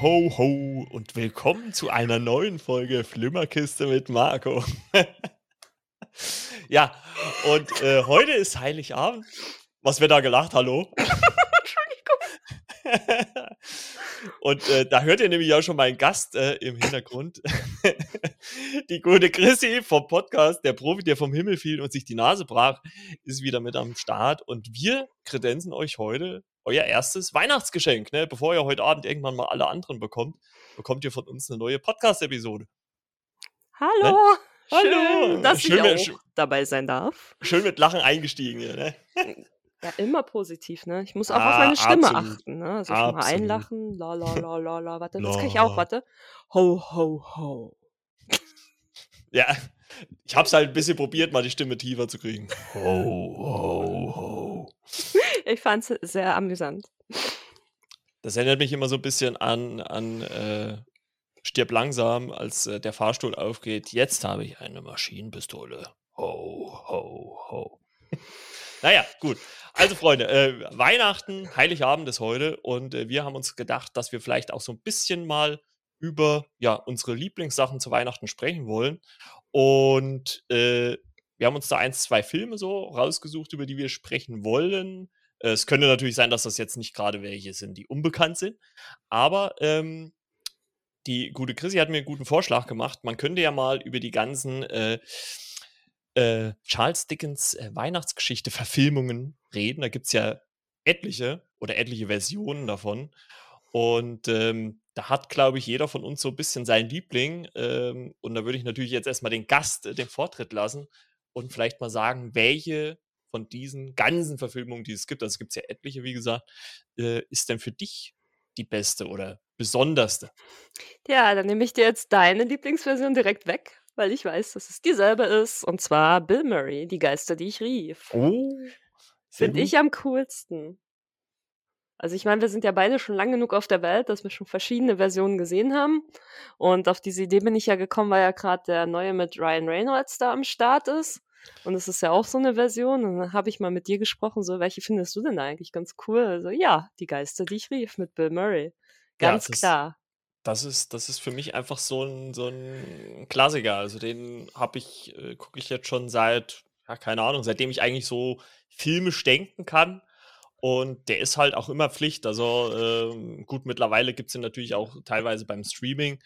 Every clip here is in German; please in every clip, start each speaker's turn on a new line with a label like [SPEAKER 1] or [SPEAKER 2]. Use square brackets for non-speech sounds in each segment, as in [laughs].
[SPEAKER 1] Ho, ho, ho und willkommen zu einer neuen Folge Flimmerkiste mit Marco. [laughs] ja, und äh, heute ist Heiligabend. Was wird da gelacht? Hallo? Entschuldigung. [laughs] [laughs] und äh, da hört ihr nämlich auch schon meinen Gast äh, im Hintergrund. die gute Chrissy vom Podcast, der Profi, der vom Himmel fiel und sich die Nase brach, ist wieder mit am Start. Und wir kredenzen euch heute euer erstes Weihnachtsgeschenk. Ne? Bevor ihr heute Abend irgendwann mal alle anderen bekommt, bekommt ihr von uns eine neue Podcast-Episode.
[SPEAKER 2] Hallo! Ne? Hallo! Schön, dass schön ich auch dabei sein darf.
[SPEAKER 1] Schön mit Lachen eingestiegen hier, ne?
[SPEAKER 2] Ja, immer positiv, ne? Ich muss auch ah, auf meine Stimme absolut. achten, ne? Also schon mal einlachen, la la la la la, warte, das kann ich auch, [laughs] warte. Ho, ho, ho.
[SPEAKER 1] Ja, ich hab's halt ein bisschen probiert, mal die Stimme tiefer zu kriegen. Ho, ho,
[SPEAKER 2] ho. Ich fand's sehr amüsant.
[SPEAKER 1] Das erinnert mich immer so ein bisschen an, an äh, Stirb langsam, als äh, der Fahrstuhl aufgeht. Jetzt habe ich eine Maschinenpistole. Ho, ho, ho. naja, gut. Also, Freunde, äh, Weihnachten, Heiligabend ist heute und äh, wir haben uns gedacht, dass wir vielleicht auch so ein bisschen mal über ja, unsere Lieblingssachen zu Weihnachten sprechen wollen. Und äh, wir haben uns da eins, zwei Filme so rausgesucht, über die wir sprechen wollen. Äh, es könnte natürlich sein, dass das jetzt nicht gerade welche sind, die unbekannt sind. Aber ähm, die gute Chrissy hat mir einen guten Vorschlag gemacht. Man könnte ja mal über die ganzen äh, äh, Charles Dickens äh, Weihnachtsgeschichte-Verfilmungen reden. Da gibt es ja etliche oder etliche Versionen davon. Und ähm, da hat, glaube ich, jeder von uns so ein bisschen seinen Liebling. Ähm, und da würde ich natürlich jetzt erstmal den Gast äh, den Vortritt lassen und vielleicht mal sagen, welche von diesen ganzen Verfilmungen, die es gibt, also es gibt ja etliche, wie gesagt, äh, ist denn für dich die beste oder besonderste?
[SPEAKER 2] Ja, dann nehme ich dir jetzt deine Lieblingsversion direkt weg, weil ich weiß, dass es dieselbe ist. Und zwar Bill Murray, die Geister, die ich rief. Oh. Finde ich am coolsten. Also ich meine, wir sind ja beide schon lang genug auf der Welt, dass wir schon verschiedene Versionen gesehen haben. Und auf diese Idee bin ich ja gekommen, weil ja gerade der neue mit Ryan Reynolds da am Start ist. Und es ist ja auch so eine Version. Und dann habe ich mal mit dir gesprochen, so, welche findest du denn eigentlich ganz cool? Also ja, die Geister, die ich rief mit Bill Murray. Ganz ja, das klar.
[SPEAKER 1] Ist, das ist, das ist für mich einfach so ein, so ein Klassiker. Also den habe ich, äh, gucke ich jetzt schon seit, ja, keine Ahnung, seitdem ich eigentlich so filmisch denken kann. Und der ist halt auch immer Pflicht. Also äh, gut, mittlerweile gibt es ihn natürlich auch teilweise beim Streaming,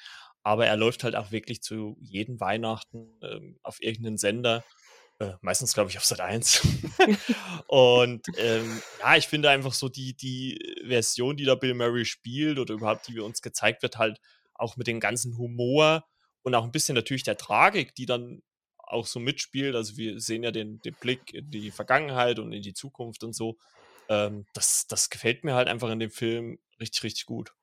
[SPEAKER 1] aber er läuft halt auch wirklich zu jedem Weihnachten äh, auf irgendeinen Sender. Äh, meistens, glaube ich, auf Sat 1. [laughs] und ähm, ja, ich finde einfach so die, die Version, die da Bill Murray spielt oder überhaupt, die wir uns gezeigt wird, halt auch mit dem ganzen Humor und auch ein bisschen natürlich der Tragik, die dann auch so mitspielt. Also wir sehen ja den, den Blick in die Vergangenheit und in die Zukunft und so ähm, das, das gefällt mir halt einfach in dem Film richtig, richtig gut.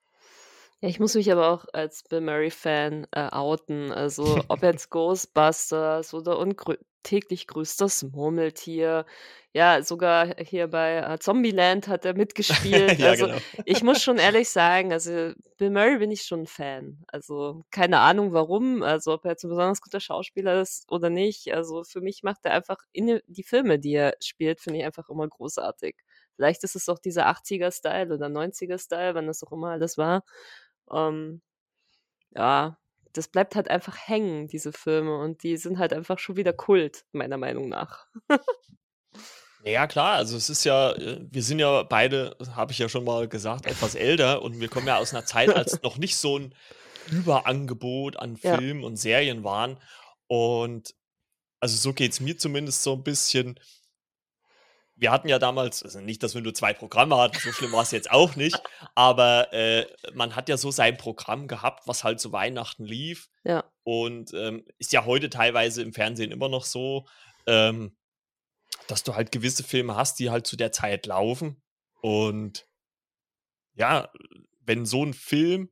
[SPEAKER 2] Ja, ich muss mich aber auch als Bill Murray-Fan äh, outen. Also, ob [laughs] jetzt Ghostbusters oder ungrü täglich grüßt das Murmeltier. Ja, sogar hier bei äh, Zombieland hat er mitgespielt. [laughs] ja, also, genau. ich muss schon [laughs] ehrlich sagen, also Bill Murray bin ich schon ein Fan. Also, keine Ahnung warum, also ob er jetzt ein besonders guter Schauspieler ist oder nicht. Also, für mich macht er einfach in die Filme, die er spielt, finde ich einfach immer großartig. Vielleicht ist es auch dieser 80er-Style oder 90er-Style, wann das auch immer alles war. Ähm, ja, das bleibt halt einfach hängen, diese Filme. Und die sind halt einfach schon wieder Kult, meiner Meinung nach.
[SPEAKER 1] Ja, klar, also es ist ja, äh, wir sind ja beide, habe ich ja schon mal gesagt, etwas älter und wir kommen ja aus einer Zeit, als [laughs] noch nicht so ein Überangebot an Filmen ja. und Serien waren. Und also so geht es mir zumindest so ein bisschen wir hatten ja damals, also nicht, dass wir nur zwei Programme hatten, so schlimm war es jetzt auch nicht, aber äh, man hat ja so sein Programm gehabt, was halt zu Weihnachten lief. Ja. Und ähm, ist ja heute teilweise im Fernsehen immer noch so, ähm, dass du halt gewisse Filme hast, die halt zu der Zeit laufen. Und ja, wenn so ein Film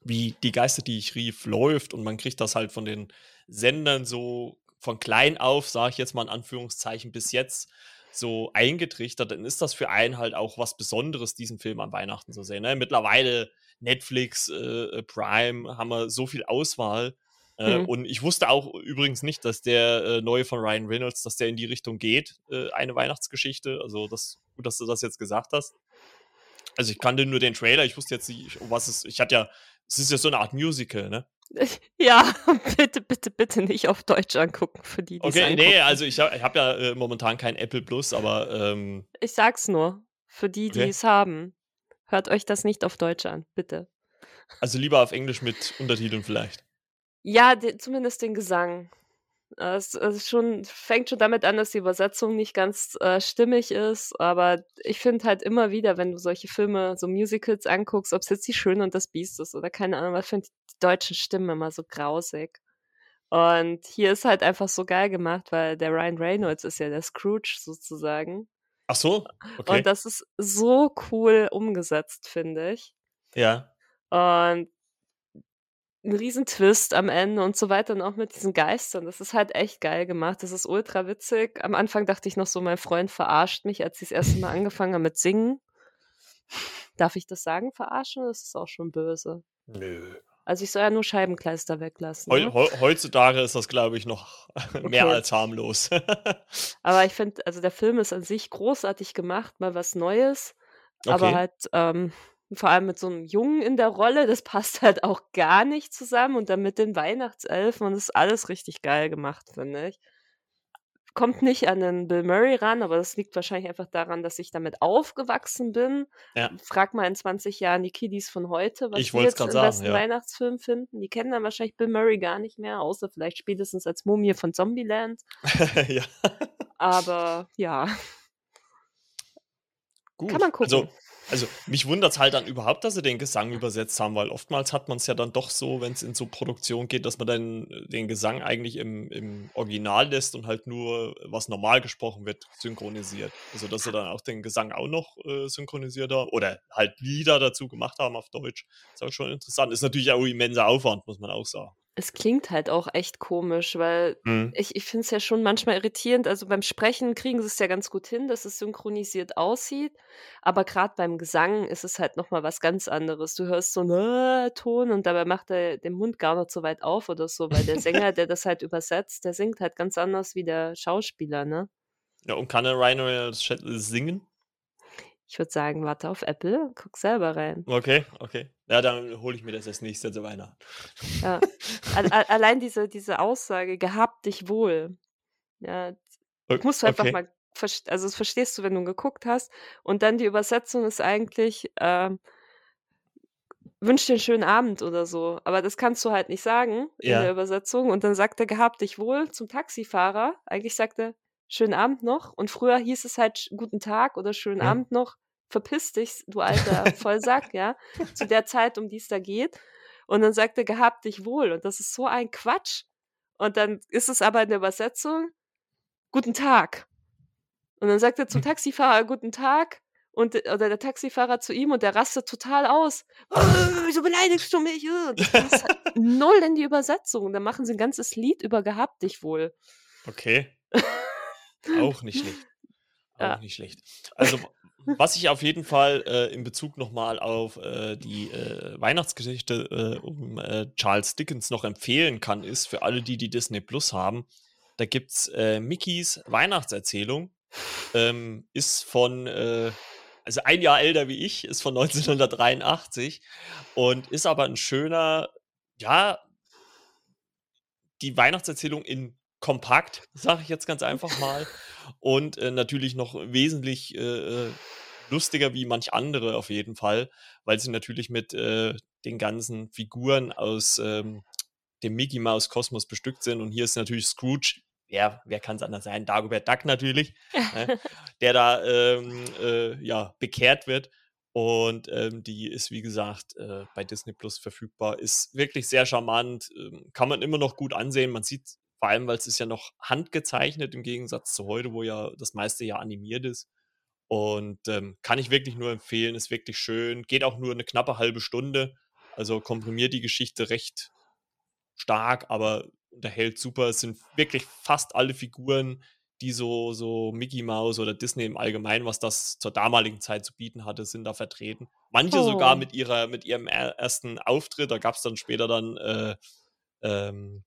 [SPEAKER 1] wie Die Geister, die ich rief, läuft und man kriegt das halt von den Sendern so von klein auf, sage ich jetzt mal in Anführungszeichen, bis jetzt so eingetrichtert, dann ist das für einen halt auch was Besonderes, diesen Film an Weihnachten zu sehen. Ne? Mittlerweile Netflix, äh, Prime, haben wir so viel Auswahl. Äh, mhm. Und ich wusste auch übrigens nicht, dass der äh, neue von Ryan Reynolds, dass der in die Richtung geht, äh, eine Weihnachtsgeschichte. Also das gut, dass du das jetzt gesagt hast. Also ich kannte nur den Trailer, ich wusste jetzt nicht, um was es. Ich hatte ja, es ist ja so eine Art Musical, ne? [laughs]
[SPEAKER 2] Ja, [laughs] bitte, bitte, bitte nicht auf Deutsch angucken für die, die
[SPEAKER 1] Okay, nee, also ich habe hab ja äh, momentan kein Apple Plus, aber ähm,
[SPEAKER 2] Ich sag's nur, für die, die
[SPEAKER 1] Okay.
[SPEAKER 2] es haben. Hört euch das nicht auf Deutsch an, bitte.
[SPEAKER 1] also lieber auf Englisch mit Untertiteln vielleicht.
[SPEAKER 2] Ja, de zumindest den Gesang. Es es schon fängt schon damit an, dass die Übersetzung nicht ganz, äh, stimmig ist, aber ich finde halt immer wieder, wenn du solche Filme, so Musicals anguckst, ob's jetzt „Die Schöne und das Biest“ ist oder keine Ahnung was, finde die deutschen Stimmen immer so grausig. Und hier ist halt einfach so geil gemacht, weil der Ryan Reynolds ist ja der Scrooge sozusagen.
[SPEAKER 1] Ach so, okay.
[SPEAKER 2] Und das ist so cool umgesetzt, finde ich.
[SPEAKER 1] Ja.
[SPEAKER 2] Und 'n riesen Twist am Ende und so weiter und auch mit diesen Geistern. Das ist halt echt geil gemacht. Das ist ultra witzig. Am Anfang dachte ich noch so, mein Freund verarscht mich, als sie das erste Mal angefangen haben mit Singen. Darf ich das sagen, verarschen, oder ist das auch schon böse?
[SPEAKER 1] Nö.
[SPEAKER 2] Also, ich soll ja nur Scheibenkleister weglassen,
[SPEAKER 1] Heu
[SPEAKER 2] ne?
[SPEAKER 1] heu heutzutage ist das, glaube ich, noch [laughs] mehr
[SPEAKER 2] Okay.
[SPEAKER 1] als harmlos. [laughs]
[SPEAKER 2] Aber ich finde also, der Film ist an sich großartig gemacht, mal was Neues, aber
[SPEAKER 1] Okay.
[SPEAKER 2] halt, ähm, vor allem mit so 'nem Jungen in der Rolle, das [laughs] passt halt auch gar nicht zusammen und dann mit den Weihnachtselfen und das ist alles richtig geil gemacht, finde ich. Kommt nicht an den Bill Murray ran, aber das liegt wahrscheinlich einfach daran, dass ich damit aufgewachsen bin.
[SPEAKER 1] Ja.
[SPEAKER 2] Frag mal in 20 Jahren die Kiddies von heute, was
[SPEAKER 1] Ich
[SPEAKER 2] die jetzt den
[SPEAKER 1] sagen,
[SPEAKER 2] besten
[SPEAKER 1] ja.
[SPEAKER 2] Weihnachtsfilm finden. Die kennen dann wahrscheinlich Bill Murray gar nicht mehr, außer vielleicht spätestens als Mumie von Zombieland. [laughs]
[SPEAKER 1] Ja.
[SPEAKER 2] Aber ja.
[SPEAKER 1] Gut.
[SPEAKER 2] Kann man
[SPEAKER 1] Also
[SPEAKER 2] gucken.
[SPEAKER 1] also, mich wundert's halt dann überhaupt, dass sie den Gesang übersetzt haben, weil oftmals hat man's ja dann doch so, wenn's in so Produktion geht, dass man dann, äh, den Gesang eigentlich im im Original lässt und halt nur, was normal gesprochen wird, synchronisiert. Also, dass sie dann auch den Gesang auch noch, äh, synchronisiert haben oder halt Lieder dazu gemacht haben auf Deutsch. Ist auch schon interessant. Ist natürlich auch immenser Aufwand, muss man auch sagen.
[SPEAKER 2] Es klingt halt auch echt komisch, weil
[SPEAKER 1] Mhm.
[SPEAKER 2] ich ich finde es ja schon manchmal irritierend. Also, beim Sprechen kriegen sie's ja ganz gut hin, dass es synchronisiert aussieht, aber grad beim Gesang ist es halt noch mal was ganz anderes. Du hörst so 'n äh, Ton und dabei macht er den Mund gar nicht so weit auf oder so, weil der Sänger, der das halt übersetzt, der singt halt ganz anders wie der Schauspieler, ne?
[SPEAKER 1] Ja, und kann der Ryan Reynolds singen?
[SPEAKER 2] Ich würde sagen, warte auf Apple, guck selber rein.
[SPEAKER 1] Okay, okay. Ja, dann hole ich mir das als Nächstes zu Weihnachten.
[SPEAKER 2] Ja. [laughs] Al al allein diese diese Aussage: „Gehabt dich wohl“, ja,
[SPEAKER 1] O
[SPEAKER 2] musst du einfach
[SPEAKER 1] okay.
[SPEAKER 2] mal also, das verstehst du, wenn du geguckt hast. Und dann die Übersetzung ist eigentlich, ähm „Wünsche dir 'n schönen Abend“ oder so. Aber das kannst du halt nicht sagen in der
[SPEAKER 1] Ja.
[SPEAKER 2] Übersetzung. Und dann sagt er: „Gehabt dich wohl“ zum Taxifahrer. Eigentlich sagt er: „Schönen Abend noch.“ Und früher hieß es halt „Guten Tag“ oder „Schönen
[SPEAKER 1] Ja.
[SPEAKER 2] Abend noch“. „Verpiss dich, du alter [laughs] Vollsack“, ja, zu der Zeit, um die's da geht. Und dann sagt er: „Gehabt dich wohl.“ Und das ist so ein Quatsch. Und dann ist es aber in der Übersetzung: „Guten Tag.“ Und dann sagt er zum. [laughs] Taxifahrer: „Guten Tag.“ und oder der Taxifahrer zu ihm und der rastet total aus: „Äh, wieso beleidigst du mich, äh?“ Und das passt halt null in die Übersetzung. Und dann machen sie 'n ganzes Lied über „Gehabt dich wohl“.
[SPEAKER 1] Okay. [laughs] Auch nicht schlecht. [laughs] Auch
[SPEAKER 2] Ja.
[SPEAKER 1] nicht schlecht. Also, was ich auf jeden Fall, äh, in Bezug noch mal auf, äh, die, äh, Weihnachtsgeschichte, äh, um, äh, Charles Dickens noch empfehlen kann, ist für alle, die die Disney Plus haben, da gibt's, äh, Mickeys Weihnachtserzählung. Ähm, ist von, also, 1 Jahr älter wie ich, ist von 1983 und ist aber 'n schöner ja die Weihnachtserzählung in kompakt, sage ich jetzt ganz [laughs] einfach mal. Und, äh, natürlich noch wesentlich, äh, äh, lustiger wie manch andere auf jeden Fall, weil sie natürlich mit, äh, den ganzen Figuren aus, ähm, dem Micky-Maus-Kosmos bestückt sind. Und hier ist natürlich Scrooge ja, wer kann's anders sein? Dagobert Duck natürlich, ne, [laughs] der da, ähm, äh, ja, bekehrt wird. Und, ähm, die ist, wie gesagt, äh, bei Disney Plus verfügbar. Ist wirklich sehr charmant, ähm, kann man immer noch gut ansehen. Man sieht vor allem, weil's ist ja noch handgezeichnet im Gegensatz zu heute, wo ja das meiste ja animiert ist. Und, ähm, kann ich wirklich nur empfehlen, ist wirklich schön, geht auch nur 'ne knappe 1/2 Stunde, also, komprimiert die Geschichte recht stark, aber unterhält super. Es sind wirklich fast alle Figuren, die so so Micky Maus oder Disney im Allgemeinen, was das zur damaligen Zeit zu bieten hatte, sind da vertreten. Manche sogar
[SPEAKER 2] Oh.
[SPEAKER 1] mit ihrer mit ihrem er ersten Auftritt. Da gab's dann später dann, äh, ähm,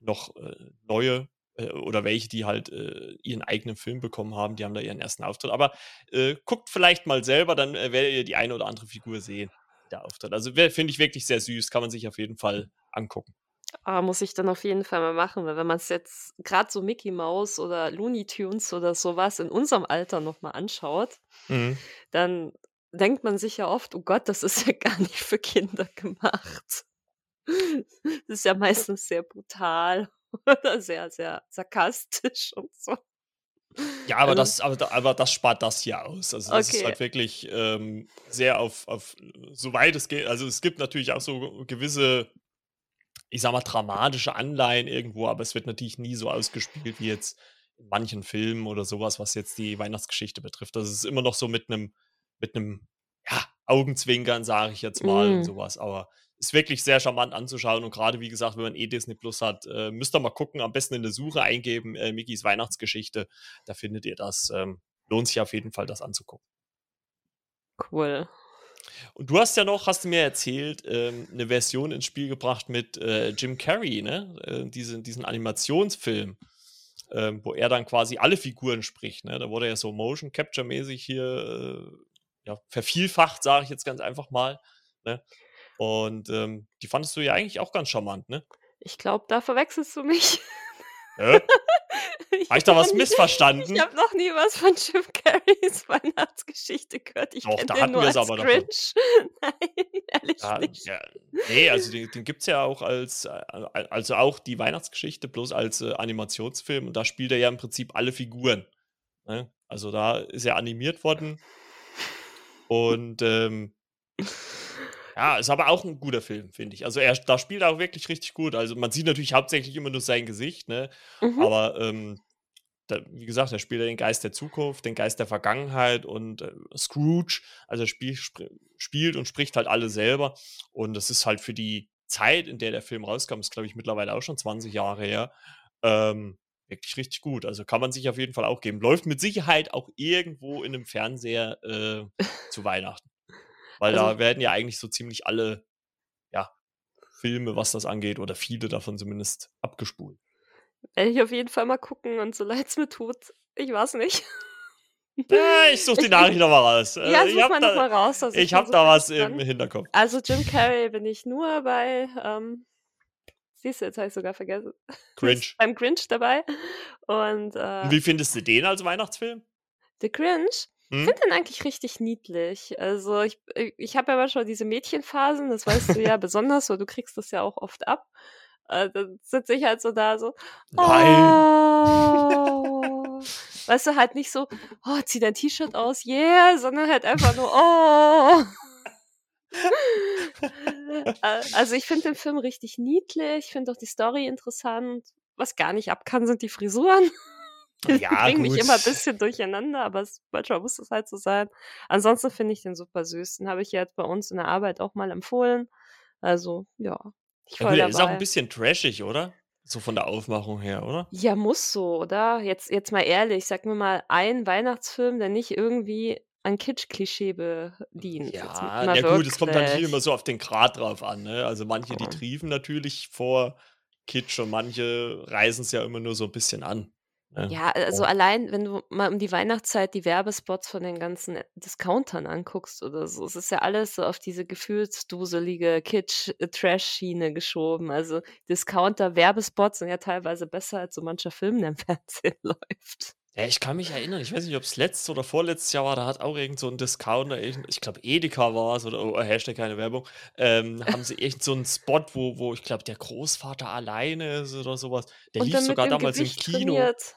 [SPEAKER 1] noch, äh, neue äh, oder welche, die halt äh, ihren eigenen Film bekommen haben, die haben da ihren ersten Auftritt. Aber äh, guckt vielleicht mal selber, dann äh, werdet ihr die eine oder andere Figur sehen, der Auftritt. Also finde ich wirklich sehr süß, kann man sich auf jeden Fall angucken.
[SPEAKER 2] Ah, muss ich dann auf jeden Fall mal machen, weil wenn man es jetzt gerade so Mickey Mouse oder Looney Tunes oder sowas in unserem Alter noch mal anschaut,
[SPEAKER 1] Mhm.
[SPEAKER 2] dann denkt man sich ja oft: „Oh Gott, das ist ja [laughs] gar nicht für Kinder gemacht.“ [laughs] Das ist ja meistens sehr brutal [laughs] oder sehr, sehr sarkastisch und so.
[SPEAKER 1] Ja, aber
[SPEAKER 2] Also
[SPEAKER 1] das aber aber das spart das hier aus. Also, das ist
[SPEAKER 2] okay.
[SPEAKER 1] halt wirklich, ähm, sehr auf auf soweit es geht also, es gibt natürlich auch so gewisse, ich sage mal, dramatische Anleihen irgendwo, aber es wird natürlich nie so ausgespielt wie jetzt in manchen Filmen oder sowas, was jetzt die Weihnachtsgeschichte betrifft. Das ist immer noch so mit einem mit einem ja, Augenzwinkern, sage ich jetzt mal und
[SPEAKER 2] Mhm.
[SPEAKER 1] sowas. Aber ist wirklich sehr charmant anzuschauen und gerade wie gesagt, wenn man eh Disney Plus hat, äh, müsst ihr mal gucken, am besten in der Suche eingeben, äh, Mickeys Weihnachtsgeschichte, da findet ihr das. Ähm, lohnt sich auf jeden Fall, das anzugucken.
[SPEAKER 2] Cool.
[SPEAKER 1] Und du hast ja noch, hast du mir erzählt, ähm, 'ne Version ins Spiel gebracht mit, äh, Jim Carrey, ne? Äh, diesen diesen Animationsfilm, ähm, wo er dann quasi alle Figuren spricht, ne? Da wurde er ja so Motion Capture mäßig hier, äh, ja, vervielfacht, sage ich jetzt ganz einfach mal, ne? Und, ähm, die fandest du ja eigentlich auch ganz charmant, ne?
[SPEAKER 2] Ich glaube, da verwechselst du mich.
[SPEAKER 1] Hä? [laughs]
[SPEAKER 2] Ich
[SPEAKER 1] Habe ich da was
[SPEAKER 2] nie ich
[SPEAKER 1] missverstanden?
[SPEAKER 2] habe noch nie was von Jim Carreys [laughs] Weihnachtsgeschichte gehört. Ich
[SPEAKER 1] Doch, [laughs] da hatten wir's
[SPEAKER 2] als
[SPEAKER 1] aber davon.
[SPEAKER 2] Grinch. Nein, ehrlich
[SPEAKER 1] Ja,
[SPEAKER 2] nicht.
[SPEAKER 1] ja, ne, also den den gibt's ja auch als äh, al also auch die Weihnachtsgeschichte bloß als, äh, Animationsfilm und da spielt er ja im Prinzip alle Figuren, ne? Also, da ist er animiert worden und, ähm ja, ist aber auch 'n guter Film, finde ich. Also, er da spielt er auch wirklich richtig gut. Also, man sieht natürlich hauptsächlich immer nur sein Gesicht, ne?
[SPEAKER 2] Mhm.
[SPEAKER 1] Aber, ähm, da wie gesagt, da spielt er den Geist der Zukunft, den Geist der Vergangenheit und, äh, Scrooge. Also, er spiel spr spielt und spricht halt alle selber und das ist halt für die Zeit, in der der Film rauskam ist, glaube ich, mittlerweile auch schon 20 Jahre her, ähm, wirklich richtig gut. Also, kann man sich auf jeden Fall auch geben. Läuft mit Sicherheit auch irgendwo in 'nem Fernseher, äh, zu Weihnachten. Weil
[SPEAKER 2] Also
[SPEAKER 1] da werden ja eigentlich so ziemlich alle, ja, Filme, was das angeht oder viele davon zumindest, abgespult.
[SPEAKER 2] Werde ich auf jeden Fall mal gucken und so leid's mir tut, ich weiß nicht.
[SPEAKER 1] Äh, ich suche [laughs] die
[SPEAKER 2] Ich
[SPEAKER 1] Nachricht noch mal raus.
[SPEAKER 2] Ja,
[SPEAKER 1] Äh, ich
[SPEAKER 2] such
[SPEAKER 1] habe
[SPEAKER 2] mal noch
[SPEAKER 1] da
[SPEAKER 2] mal raus, ich
[SPEAKER 1] ich habe da was im
[SPEAKER 2] kann.
[SPEAKER 1] Hinterkopf.
[SPEAKER 2] Also, Jim Carrey bin ich nur bei, ähm siehst du, jetzt habe ich's sogar vergessen.
[SPEAKER 1] Grinch. [laughs]
[SPEAKER 2] beim Grinch dabei und,
[SPEAKER 1] Und
[SPEAKER 2] äh
[SPEAKER 1] wie findest du den als Weihnachtsfilm?
[SPEAKER 2] The Grinch? Ich
[SPEAKER 1] Mhm.
[SPEAKER 2] finde den eigentlich richtig niedlich. Also, ich äh, ich habe ja manchmal diese Mädchenphasen, das weißt du ja besonders, weil du kriegst das ja auch oft ab. Äh, dann sitze ich halt so da so. „Oh.“ Weißt du, halt nicht so: „Oh, zieh dein T-Shirt aus, yeah“, sondern halt einfach nur: „Oh.“ Äh, also, ich finde den Film richtig niedlich, ich finde auch die Story interessant. Was gar nicht ab kann, sind die Frisuren.
[SPEAKER 1] Ja, [laughs]
[SPEAKER 2] bringen mich immer bisschen durcheinander, aber es manchmal muss es halt so sein. Ansonsten finde ich den super süß. Den habe ich jetzt bei uns in der Arbeit auch mal empfohlen. Also, ja, ich
[SPEAKER 1] Ja gut,
[SPEAKER 2] voll
[SPEAKER 1] er ist auch 'n
[SPEAKER 2] dabei.
[SPEAKER 1] bisschen trashig, oder? So von der Aufmachung her, oder?
[SPEAKER 2] Ja, muss so, oder? Jetzt jetzt mal ehrlich, sag mir mal einen Weihnachtsfilm, der nicht irgendwie an Kitsch-Klischee bedient.
[SPEAKER 1] Ja, na gut, es kommt natürlich immer
[SPEAKER 2] wirklich.
[SPEAKER 1] so auf den Grad drauf an, ne? Also, manche, die triefen natürlich vor Kitsch und manche reißen's ja immer nur so 'n bisschen an, ne?
[SPEAKER 2] Ja, a also,
[SPEAKER 1] Und
[SPEAKER 2] allein, wenn du mal um die Weihnachtszeit die Werbespots von den ganzen Discountern anguckst oder so, es ist ja alles so auf diese gefühlsduselige Kitsch äh, geschoben. Also, Discounter-Werbespots sind ja teilweise besser als so mancher Film, der im [laughs] Fernsehen läuft.
[SPEAKER 1] Ja, ich kann mich erinnern, ich weiß nicht, ob's letztes oder vorletztes Jahr war, da hat auch irgend so 'n Discounter, ich glaube, Edeka war's oder oh, Hashtag keine Werbung, ähm, haben sie irgend so 'n Spot, wo wo ich glaube, der Großvater alleine ist oder so was. Der
[SPEAKER 2] Und
[SPEAKER 1] lief sogar damals im
[SPEAKER 2] Gewicht
[SPEAKER 1] Kino.
[SPEAKER 2] trainiert.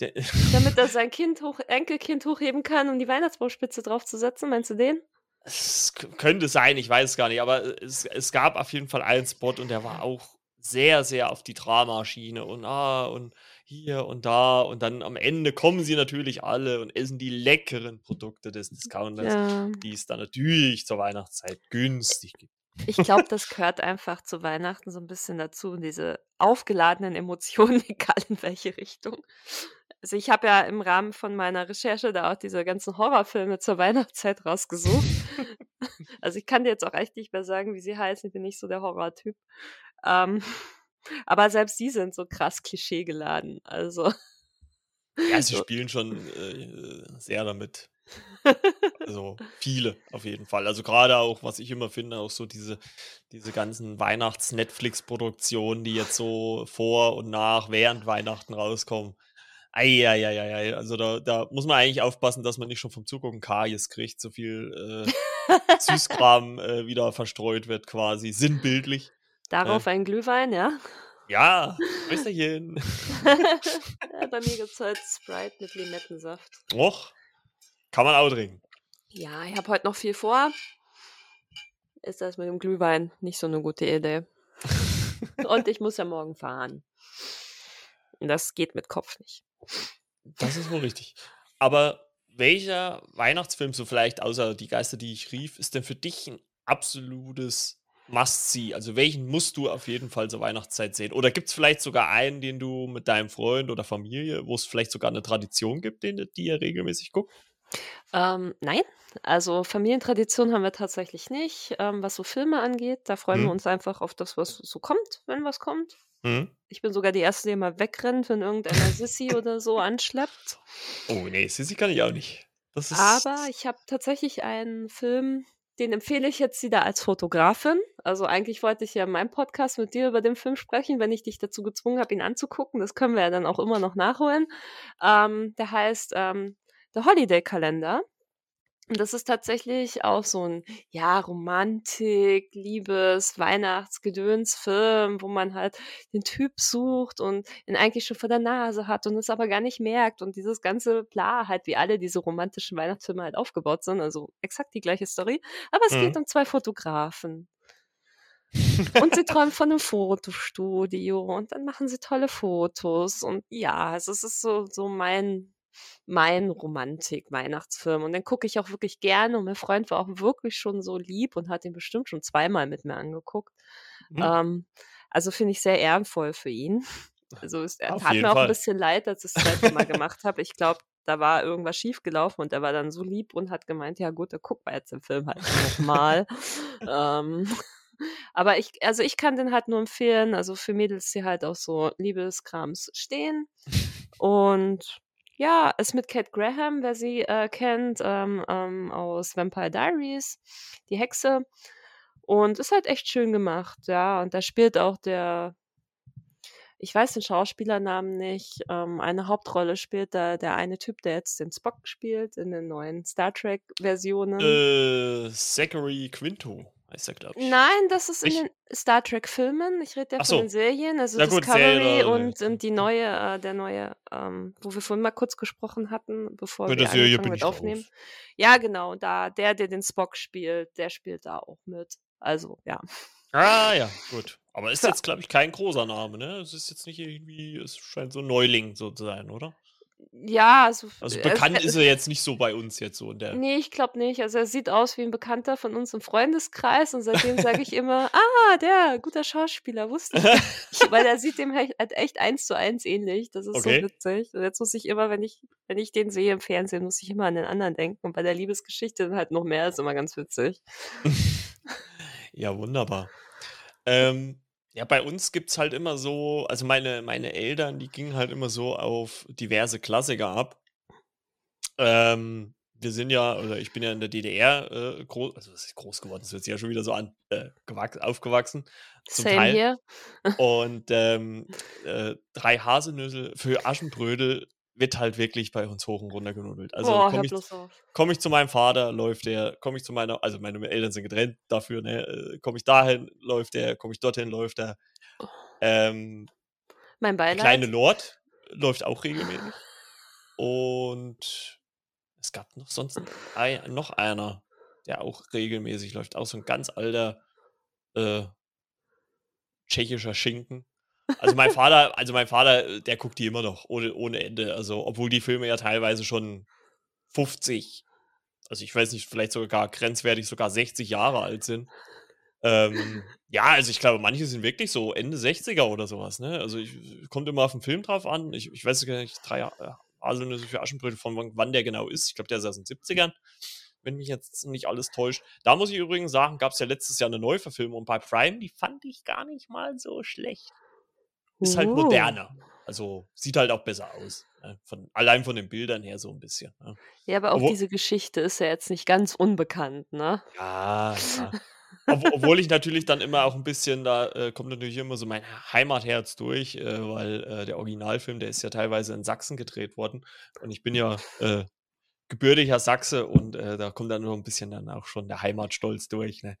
[SPEAKER 1] Der
[SPEAKER 2] Damit er [laughs] sein Kind hoch Enkelkind hochheben kann, um die Weihnachtsbaumspitze draufzusetzen. Meinst du den?
[SPEAKER 1] Es könnte sein, ich weiß es gar nicht, aber, äh, es es gab auf jeden Fall einen Spot und der war auch sehr, sehr auf die Dramaschiene und, ah, und hier und da und dann am Ende kommen sie natürlich alle und essen die leckeren Produkte des Discounters,
[SPEAKER 2] Ja.
[SPEAKER 1] die es dann natürlich zur Weihnachtszeit günstig gibt.
[SPEAKER 2] Ich glaube, das gehört einfach zu Weihnachten so 'n bisschen dazu, diese aufgeladenen Emotionen, [laughs] egal in welche Richtung. Also, ich habe ja im Rahmen von meiner Recherche da auch diese ganzen Horrorfilme zur Weihnachtszeit rausgesucht. [laughs] Also, ich kann dir jetzt auch echt nicht mehr sagen, wie sie heißen, ich bin nicht so der Horrortyp. Ähm [laughs] Aber selbst die sind so krass klischeegeladen. Also.
[SPEAKER 1] Ja, sie spielen schon äh, sehr damit. [laughs] Also viele auf jeden Fall. Also gerade auch, was ich immer finde, auch so diese, diese ganzen Weihnachts-Netflix-Produktionen, die jetzt so vor und nach, während Weihnachten rauskommen. Eieieiei, also da, da muss man eigentlich aufpassen, dass man nicht schon vom Zugucken Karies kriegt, so viel äh, [laughs] Süßkram äh, wieder verstreut wird quasi, sinnbildlich.
[SPEAKER 2] Darauf äh. ein Glühwein, ja?
[SPEAKER 1] Ja, [laughs] Prösterchen.
[SPEAKER 2] ja, bei mir gibt es heute Sprite mit Limettensaft.
[SPEAKER 1] Och, kann man auch trinken.
[SPEAKER 2] Ja, ich habe heute noch viel vor. Ist das mit dem Glühwein nicht so eine gute Idee. [laughs] Und ich muss ja morgen fahren. Das geht mit Kopf nicht.
[SPEAKER 1] Das ist wohl richtig. Aber welcher Weihnachtsfilm, so vielleicht außer Die Geister, die ich rief, ist denn für dich ein absolutes Must-See? Also welchen musst du auf jeden Fall zur Weihnachtszeit sehen? Oder gibt es vielleicht sogar einen, den du mit deinem Freund oder Familie, wo es vielleicht sogar eine Tradition gibt, den, die ihr regelmäßig guckt?
[SPEAKER 2] Ähm, nein, also Familientradition haben wir tatsächlich nicht. Ähm, was so Filme angeht, da freuen wir mhm. uns einfach auf das, was so kommt, wenn was kommt. Mhm. Ich bin sogar die Erste, die immer wegrennt, wenn irgendeiner Sissy oder so anschleppt.
[SPEAKER 1] Oh nee, Sissy kann ich auch nicht.
[SPEAKER 2] Aber ich habe tatsächlich einen Film, den empfehle ich jetzt wieder als Fotografin. Also eigentlich wollte ich ja in meinem Podcast mit dir über den Film sprechen, wenn ich dich dazu gezwungen habe, ihn anzugucken. Das können wir ja dann auch immer noch nachholen. Ähm, der heißt ähm, The Holiday Kalender. Und das ist tatsächlich auch so ein, ja, Romantik, Liebes, Weihnachtsgedöns-Film, wo man halt den Typ sucht und ihn eigentlich schon vor der Nase hat und es aber gar nicht merkt und dieses ganze Bla halt, wie alle diese romantischen Weihnachtsfilme halt aufgebaut sind, also exakt die gleiche Story. Aber es mhm. geht um zwei Fotografen. und sie träumen von einem Fotostudio und dann machen sie tolle Fotos und ja, also es ist so, so mein, mein Romantik-Weihnachtsfilm. Und den gucke ich auch wirklich gerne. Und mein Freund war auch wirklich schon so lieb und hat ihn bestimmt schon zweimal mit mir angeguckt. Mhm. Ähm, also finde ich sehr ehrenvoll für ihn. [laughs] Also es Auf tat mir auch Fall. ein bisschen leid, als ich das zweite Mal gemacht habe. Ich glaube, da war irgendwas schiefgelaufen und er war dann so lieb und hat gemeint, ja gut, dann gucken wir jetzt den Film halt nochmal. [laughs] ähm, aber ich, also ich kann den halt nur empfehlen, also für Mädels, die halt auch so Liebeskrams stehen. [laughs] Und ja, ist mit Kate Graham, wer sie äh, kennt, ähm, ähm, aus Vampire Diaries, die Hexe. Und ist halt echt schön gemacht, ja. Und da spielt auch der, ich weiß den Schauspielernamen nicht, ähm, eine Hauptrolle spielt da der eine Typ, der jetzt den Spock spielt in den neuen Star Trek-Versionen.
[SPEAKER 1] Äh, Zachary Quinto heißt er, glaube ich.
[SPEAKER 2] Nein, das ist in den Star Trek-Filmen. Ich rede ja von den Serien, also ja, gut, Discovery Serie, und, und die neue, äh, der neue, ähm, wo wir vorhin mal kurz gesprochen hatten, bevor wir angefangen mit aufnehmen. Raus. Ja, genau, da, der, der den Spock spielt, der spielt da auch mit. Also, ja.
[SPEAKER 1] Ah, ja, gut. Aber [laughs] ist jetzt, glaube ich, kein großer Name, ne? Es ist jetzt nicht irgendwie, es scheint so ein Neuling so zu sein, oder?
[SPEAKER 2] Ja, also,
[SPEAKER 1] also bekannt es, ist er jetzt nicht so bei uns jetzt so in der.
[SPEAKER 2] Nee, ich glaube nicht. Also er sieht aus wie ein Bekannter von uns im Freundeskreis und seitdem sage ich immer, [laughs] ah, der, guter Schauspieler, wusste ich. Weil er sieht dem halt echt eins zu eins ähnlich. Das ist okay. so witzig. Und jetzt muss ich immer, wenn ich, wenn ich den sehe im Fernsehen, muss ich immer an den anderen denken. Und bei der Liebesgeschichte halt noch mehr, ist immer ganz witzig. [laughs]
[SPEAKER 1] ja, wunderbar. Ähm, ja, bei uns gibt es halt immer so, also meine, meine Eltern, die gingen halt immer so auf diverse Klassiker ab. Ähm, wir sind ja, oder ich bin ja in der DDR äh, groß, also das ist groß geworden, das sich ja schon wieder so an, äh, aufgewachsen.
[SPEAKER 2] Zum Same Teil. Here.
[SPEAKER 1] Und ähm, äh, drei Haselnüsse für Aschenbrödel wird halt wirklich bei uns hoch und runter genudelt. Also komme ich, komm ich zu meinem Vater, läuft der, komme ich zu meiner, also meine Eltern sind getrennt dafür, ne, äh, komme ich dahin, läuft der, komme ich dorthin, läuft der. Ähm,
[SPEAKER 2] mein Beileid.
[SPEAKER 1] Kleine Lord läuft auch regelmäßig. [laughs] Und es gab noch sonst ein, noch einer, der auch regelmäßig läuft, auch so ein ganz alter äh, tschechischer Schinken. Also mein Vater, also mein Vater, der guckt die immer noch ohne, ohne Ende. Also, obwohl die Filme ja teilweise schon 50, also ich weiß nicht, vielleicht sogar grenzwertig sogar 60 Jahre alt sind. Ähm, ja, also ich glaube, manche sind wirklich so Ende 60er oder sowas, ne? Also ich, kommt immer auf den Film drauf an. Ich, ich weiß gar nicht, drei Haselnüsse für Aschenbrödel, von wann der genau ist. Ich glaube, der ist aus den 70ern, wenn mich jetzt nicht alles täuscht. Da muss ich übrigens sagen, gab es ja letztes Jahr eine Neuverfilmung bei Prime, die fand ich gar nicht mal so schlecht. Ist halt
[SPEAKER 2] Uh.
[SPEAKER 1] moderner. Also sieht halt auch besser aus. Ne? Von, allein von den Bildern her so ein bisschen. Ne?
[SPEAKER 2] Ja, aber auch
[SPEAKER 1] Obwohl-
[SPEAKER 2] diese Geschichte ist ja jetzt nicht ganz unbekannt, ne?
[SPEAKER 1] Ja, ja. Ob, obwohl ich natürlich dann immer auch ein bisschen, da äh, kommt natürlich immer so mein Heimatherz durch, äh, weil äh, der Originalfilm, der ist ja teilweise in Sachsen gedreht worden. Und ich bin ja äh, gebürtiger Sachse und äh, da kommt dann nur ein bisschen dann auch schon der Heimatstolz durch. Ne?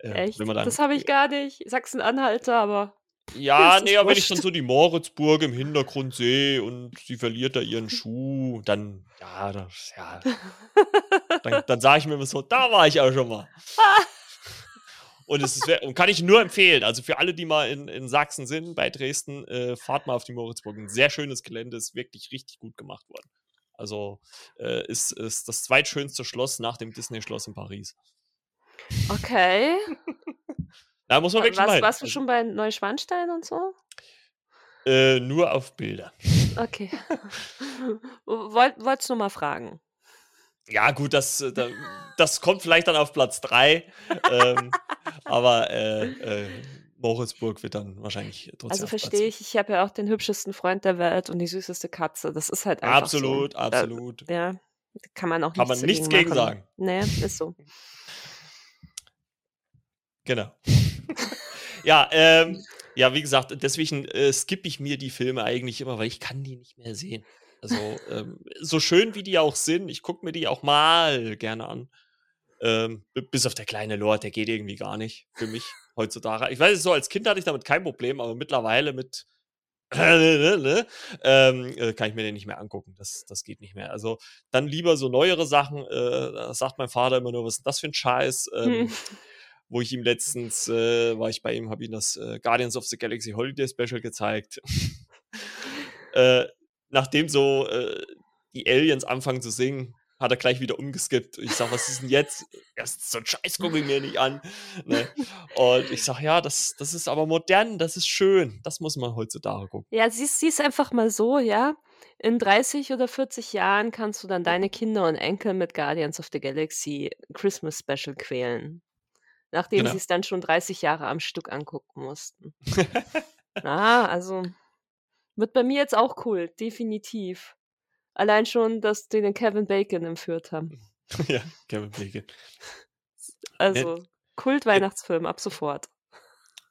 [SPEAKER 1] Äh,
[SPEAKER 2] Echt?
[SPEAKER 1] Dann,
[SPEAKER 2] Das habe ich gar nicht. Sachsen-Anhalter, aber
[SPEAKER 1] Ja, nee, aber wenn ich
[SPEAKER 2] wurscht.
[SPEAKER 1] dann so die Moritzburg im Hintergrund sehe und sie verliert da ihren Schuh, dann, ja, das, ja, dann, [laughs] dann sage ich mir immer so, da war ich auch schon mal. [laughs] Und es ist, und kann ich nur empfehlen. Also für alle, die mal in, in Sachsen sind, bei Dresden, äh, fahrt mal auf die Moritzburg. Ein sehr schönes Gelände, ist wirklich richtig gut gemacht worden. Also äh, ist, ist das zweitschönste Schloss nach dem Disney-Schloss in Paris.
[SPEAKER 2] okay. [laughs]
[SPEAKER 1] Da muss man wirklich hin.
[SPEAKER 2] warst du
[SPEAKER 1] Also,
[SPEAKER 2] schon bei Neuschwanstein und so?
[SPEAKER 1] äh, nur auf Bilder.
[SPEAKER 2] Okay. [laughs] Wollt, wollt's nur mal fragen.
[SPEAKER 1] Ja, gut, das, äh, da, das kommt vielleicht dann auf Platz 3. ähm, aber äh, äh, Moritzburg wird dann wahrscheinlich trotzdem.
[SPEAKER 2] Also verstehe ich, ich habe ja auch den hübschesten Freund der Welt und die süßeste Katze. Das ist halt einfach
[SPEAKER 1] Absolut,
[SPEAKER 2] so.
[SPEAKER 1] absolut.
[SPEAKER 2] Da, ja, kann man auch
[SPEAKER 1] Kann man nichts gegen
[SPEAKER 2] machen.
[SPEAKER 1] sagen.
[SPEAKER 2] Nee, ist so.
[SPEAKER 1] Genau. Ja, ähm, ja, wie gesagt, deswegen äh, skippe ich mir die Filme eigentlich immer, weil ich kann die nicht mehr sehen. Also, ähm, so schön wie die auch sind, ich gucke mir die auch mal gerne an. Ähm, bis auf der kleine Lord, der geht irgendwie gar nicht für mich heutzutage. Ich weiß, so als Kind hatte ich damit kein Problem, aber mittlerweile mit [laughs] ähm, äh, kann ich mir den nicht mehr angucken. Das, das geht nicht mehr. Also dann lieber so neuere Sachen. Äh, sagt mein Vater immer nur, was ist das für ein Scheiß? Ähm,
[SPEAKER 2] Hm. [laughs]
[SPEAKER 1] wo ich ihm letztens, äh, war ich bei ihm, habe ihm das äh, Guardians of the Galaxy Holiday Special gezeigt. [laughs] äh, nachdem so äh, die Aliens anfangen zu singen, hat er gleich wieder umgeskippt. Ich sag, was ist denn jetzt? Erst so ein Scheiß gucke ich mir nicht an. Ne? Und ich sag, ja, das, das ist aber modern, das ist schön. Das muss man heutzutage gucken.
[SPEAKER 2] Ja, siehst siehst einfach mal so, ja. In 30 oder 40 Jahren kannst du dann deine Kinder und Enkel mit Guardians of the Galaxy Christmas Special quälen. Nachdem
[SPEAKER 1] Genau.
[SPEAKER 2] sie es dann schon 30 Jahre am Stück angucken mussten. [laughs] Ah, also wird bei mir jetzt auch cool, definitiv. Allein schon, dass die den Kevin Bacon entführt haben. [laughs]
[SPEAKER 1] ja, Kevin Bacon. [laughs]
[SPEAKER 2] Also Kult-Weihnachtsfilm ab sofort.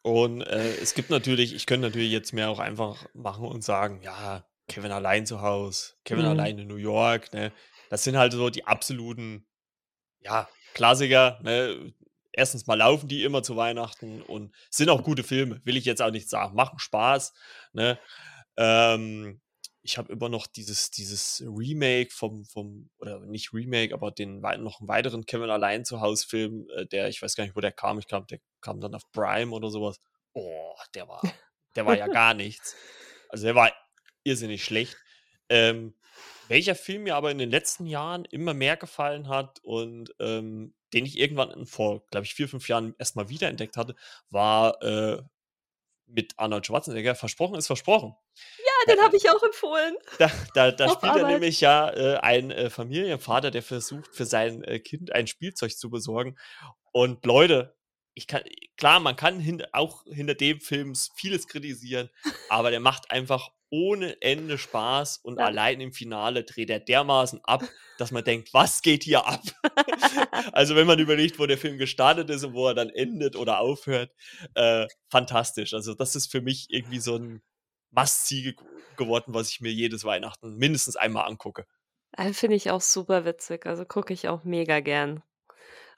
[SPEAKER 1] Und äh, es gibt natürlich, ich könnte natürlich jetzt mehr auch einfach machen und sagen, ja, Kevin allein zu Hause, Kevin
[SPEAKER 2] Mhm.
[SPEAKER 1] allein in New York, ne? Das sind halt so die absoluten, ja, Klassiker, ne? Erstens mal laufen die immer zu Weihnachten und sind auch gute Filme, will ich jetzt auch nicht sagen. Machen Spaß, ne? Ähm, ich habe immer noch dieses, dieses Remake vom, vom, oder nicht Remake, aber den noch einen weiteren Kevin allein zu Hause Film, äh, der, ich weiß gar nicht, wo der kam, ich glaube, der kam dann auf Prime oder sowas. Oh, der war, der war ja [laughs] gar nichts. Also der war irrsinnig schlecht. Ähm, welcher Film mir aber in den letzten Jahren immer mehr gefallen hat und ähm, den ich irgendwann vor, glaube ich, vier, fünf Jahren erstmal wiederentdeckt hatte, war äh, mit Arnold Schwarzenegger. Versprochen ist versprochen.
[SPEAKER 2] Ja, den habe ich auch empfohlen.
[SPEAKER 1] Da, da, da spielt er
[SPEAKER 2] Arbeit.
[SPEAKER 1] nämlich ja äh, ein äh, Familienvater, der versucht, für sein äh, Kind ein Spielzeug zu besorgen. Und Leute, ich kann, klar, man kann hin, auch hinter dem Film vieles kritisieren, aber der macht einfach ohne Ende Spaß und
[SPEAKER 2] Ja.
[SPEAKER 1] allein im Finale dreht er dermaßen ab, dass man denkt, was geht hier ab? [laughs] also wenn man überlegt, wo der Film gestartet ist und wo er dann endet oder aufhört, äh, fantastisch. Also das ist für mich irgendwie so ein Must-See ge geworden, was ich mir jedes Weihnachten mindestens einmal angucke.
[SPEAKER 2] Äh, Finde ich auch super witzig. Also gucke ich auch mega gern.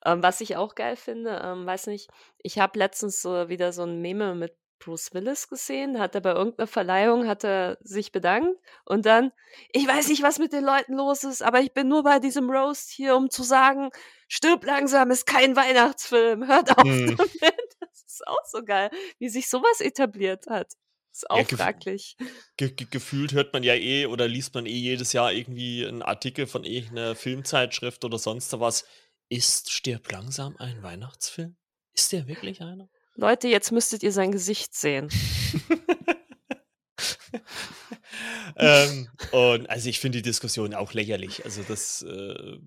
[SPEAKER 2] Ähm, was ich auch geil finde, ähm, weiß nicht, ich habe letztens so wieder so ein Meme mit Bruce Willis gesehen, hat er bei irgendeiner Verleihung, hat er sich bedankt und dann, ich weiß nicht, was mit den Leuten los ist, aber ich bin nur bei diesem Roast hier, um zu sagen, stirb langsam ist kein Weihnachtsfilm, hört auf
[SPEAKER 1] Mhm. [laughs]
[SPEAKER 2] damit. Das ist auch so geil, wie sich sowas etabliert hat. Ist auch
[SPEAKER 1] Ja,
[SPEAKER 2] fraglich.
[SPEAKER 1] Ge ge gefühlt hört man ja eh oder liest man eh jedes Jahr irgendwie einen Artikel von irgendeiner Filmzeitschrift oder sonst was. Ist Stirb langsam ein Weihnachtsfilm? Ist der wirklich einer?
[SPEAKER 2] Leute, jetzt müsstet ihr sein Gesicht sehen. [laughs]
[SPEAKER 1] ähm, und also ich finde die Diskussion auch lächerlich. Also das, äh,